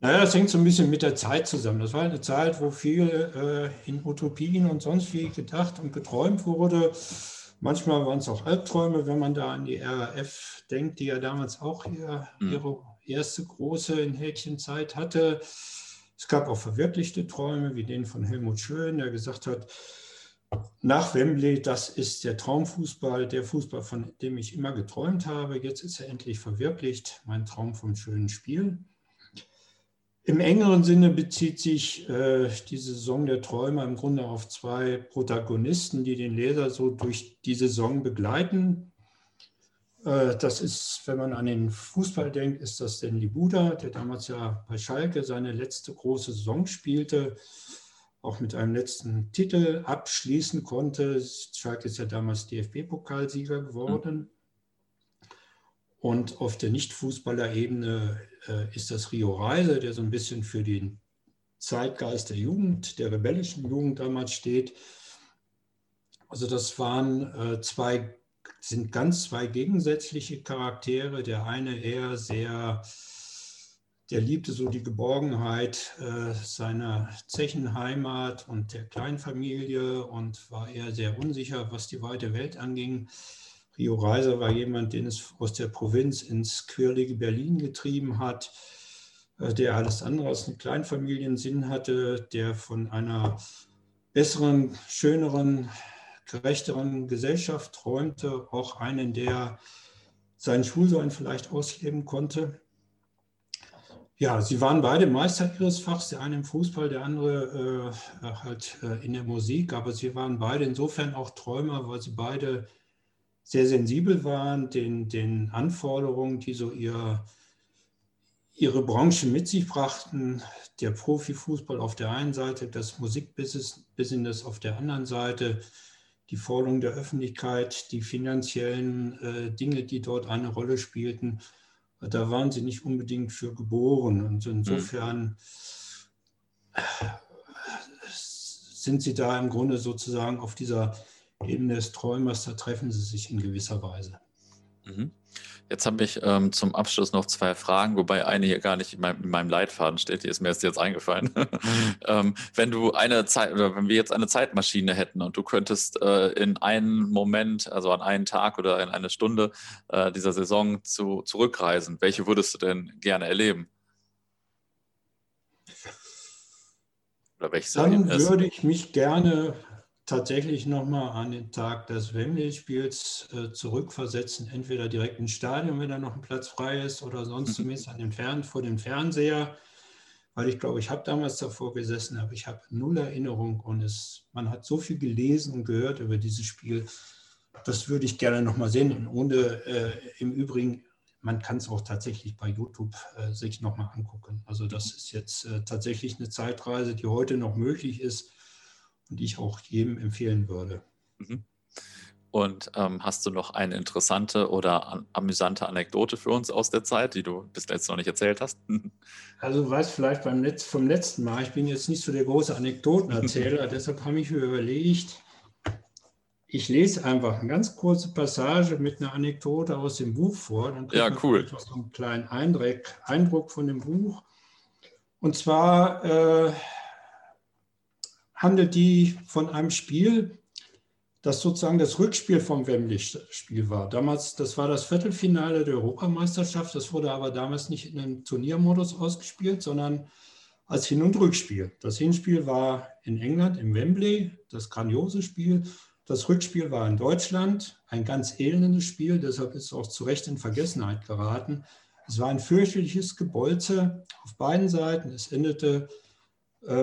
Naja, das hängt so ein bisschen mit der Zeit zusammen. Das war eine Zeit, wo viel äh, in Utopien und sonst wie gedacht und geträumt wurde. Manchmal waren es auch Albträume, wenn man da an die RAF denkt, die ja damals auch ihr, mhm. ihre erste große in Häkchenzeit hatte. Es gab auch verwirklichte Träume, wie den von Helmut Schön, der gesagt hat, nach Wembley, das ist der Traumfußball, der Fußball, von dem ich immer geträumt habe. Jetzt ist er endlich verwirklicht, mein Traum vom schönen Spiel. Im engeren Sinne bezieht sich äh, die Saison der Träume im Grunde auf zwei Protagonisten, die den Leser so durch die Saison begleiten. Äh, das ist, wenn man an den Fußball denkt, ist das denn Libuda, der damals ja bei Schalke seine letzte große Saison spielte, auch mit einem letzten Titel abschließen konnte. Schalke ist ja damals DFB-Pokalsieger geworden. Mhm. Und auf der Nicht-Fußballer-Ebene äh, ist das Rio Reise, der so ein bisschen für den Zeitgeist der Jugend, der rebellischen Jugend damals steht. Also das waren äh, zwei, sind ganz zwei gegensätzliche Charaktere. Der eine eher sehr, der liebte so die Geborgenheit äh, seiner Zechenheimat und der Kleinfamilie und war eher sehr unsicher, was die weite Welt anging. Rio Reiser war jemand, den es aus der Provinz ins quirlige Berlin getrieben hat, äh, der alles andere als einen Kleinfamiliensinn hatte, der von einer besseren, schöneren, gerechteren Gesellschaft träumte, auch einen, der seinen Schulsein vielleicht ausleben konnte. Ja, sie waren beide Meister ihres Fachs, der eine im Fußball, der andere äh, halt äh, in der Musik, aber sie waren beide insofern auch Träumer, weil sie beide sehr sensibel waren den, den Anforderungen, die so ihr, ihre Branche mit sich brachten. Der Profifußball auf der einen Seite, das Musikbusiness auf der anderen Seite, die Forderung der Öffentlichkeit, die finanziellen äh, Dinge, die dort eine Rolle spielten. Da waren sie nicht unbedingt für geboren. Und insofern mhm. sind sie da im Grunde sozusagen auf dieser Ebene des Träumers, da treffen sie sich in gewisser Weise. Mhm. Jetzt habe ich ähm, zum Abschluss noch zwei Fragen, wobei eine hier gar nicht in meinem, in meinem Leitfaden steht, die ist mir erst jetzt eingefallen. [LAUGHS] ähm, wenn du eine Zeit oder wenn wir jetzt eine Zeitmaschine hätten und du könntest äh, in einen Moment, also an einen Tag oder in eine Stunde äh, dieser Saison zu, zurückreisen, welche würdest du denn gerne erleben? Oder welches Dann würde ich mich gerne tatsächlich nochmal an den Tag des Wembley-Spiels äh, zurückversetzen, entweder direkt ins Stadion, wenn da noch ein Platz frei ist, oder sonst mhm. zumindest an den Fern vor dem Fernseher, weil ich glaube, ich habe damals davor gesessen, aber ich habe null Erinnerung und es, man hat so viel gelesen und gehört über dieses Spiel. Das würde ich gerne nochmal sehen. Und ohne äh, im Übrigen, man kann es auch tatsächlich bei YouTube äh, sich nochmal angucken. Also das ist jetzt äh, tatsächlich eine Zeitreise, die heute noch möglich ist und die ich auch jedem empfehlen würde. Mhm. Und ähm, hast du noch eine interessante oder an, amüsante Anekdote für uns aus der Zeit, die du bis jetzt noch nicht erzählt hast? [LAUGHS] Also, weißt vielleicht beim Letz-, vom letzten Mal, ich bin jetzt nicht so der große Anekdotenerzähler, [LAUGHS] deshalb habe ich mir überlegt, ich lese einfach eine ganz kurze Passage mit einer Anekdote aus dem Buch vor. Dann ja, cool. So einen kleinen Eindruck, Eindruck von dem Buch. Und zwar äh, handelt die von einem Spiel, das sozusagen das Rückspiel vom Wembley-Spiel war. Damals, das war das Viertelfinale der Europameisterschaft. Das wurde aber damals nicht in einem Turniermodus ausgespielt, sondern als Hin- und Rückspiel. Das Hinspiel war in England im Wembley, das grandiose Spiel. Das Rückspiel war in Deutschland, ein ganz elendes Spiel, deshalb ist es auch zu Recht in Vergessenheit geraten. Es war ein fürchterliches Gebolze auf beiden Seiten. Es endete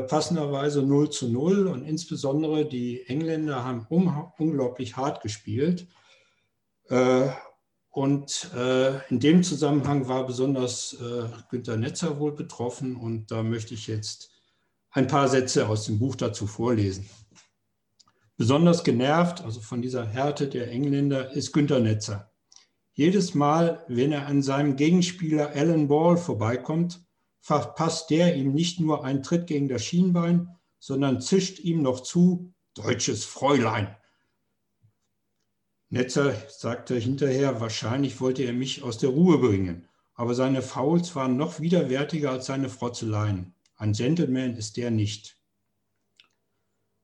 passenderweise 0 zu 0 und insbesondere die Engländer haben um, unglaublich hart gespielt. Äh, und äh, in dem Zusammenhang war besonders äh, Günter Netzer wohl betroffen und da möchte ich jetzt ein paar Sätze aus dem Buch dazu vorlesen. Besonders genervt, also von dieser Härte der Engländer, ist Günter Netzer. Jedes Mal, wenn er an seinem Gegenspieler Alan Ball vorbeikommt, verpasst der ihm nicht nur einen Tritt gegen das Schienbein, sondern zischt ihm noch zu, deutsches Fräulein. Netzer sagte hinterher, wahrscheinlich wollte er mich aus der Ruhe bringen, aber seine Fouls waren noch widerwärtiger als seine Frotzeleien. Ein Gentleman ist der nicht.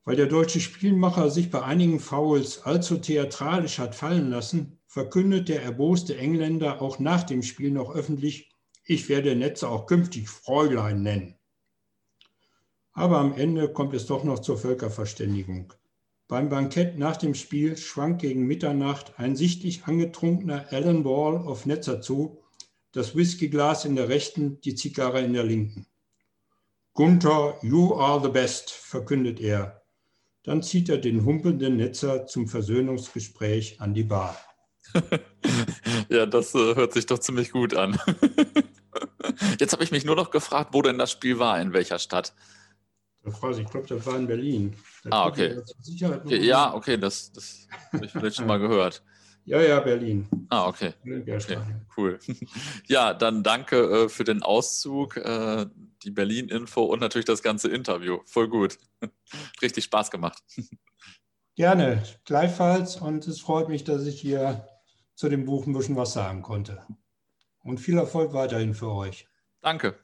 Weil der deutsche Spielmacher sich bei einigen Fouls allzu theatralisch hat fallen lassen, verkündet der erboste Engländer auch nach dem Spiel noch öffentlich, ich werde Netze auch künftig Fräulein nennen. Aber am Ende kommt es doch noch zur Völkerverständigung. Beim Bankett nach dem Spiel schwank gegen Mitternacht ein sichtlich angetrunkener Alan Ball auf Netzer zu, das Whiskyglas in der rechten, die Zigarre in der linken. Gunther, you are the best, verkündet er. Dann zieht er den humpelnden Netzer zum Versöhnungsgespräch an die Bar. [LAUGHS] ja, das äh, hört sich doch ziemlich gut an. [LAUGHS] Jetzt habe ich mich nur noch gefragt, wo denn das Spiel war, in welcher Stadt. Ich glaube, das war in Berlin. Ah, okay. okay ja, okay, das, das habe ich vielleicht schon mal gehört. Ja, ja, Berlin. Ah, okay. okay. Cool. [LAUGHS] Ja, dann danke äh, für den Auszug, äh, die Berlin-Info und natürlich das ganze Interview. Voll gut. Richtig Spaß gemacht. Gerne, gleichfalls. Und es freut mich, dass ich hier zu dem Buch ein bisschen was sagen konnte. Und viel Erfolg weiterhin für euch. Danke.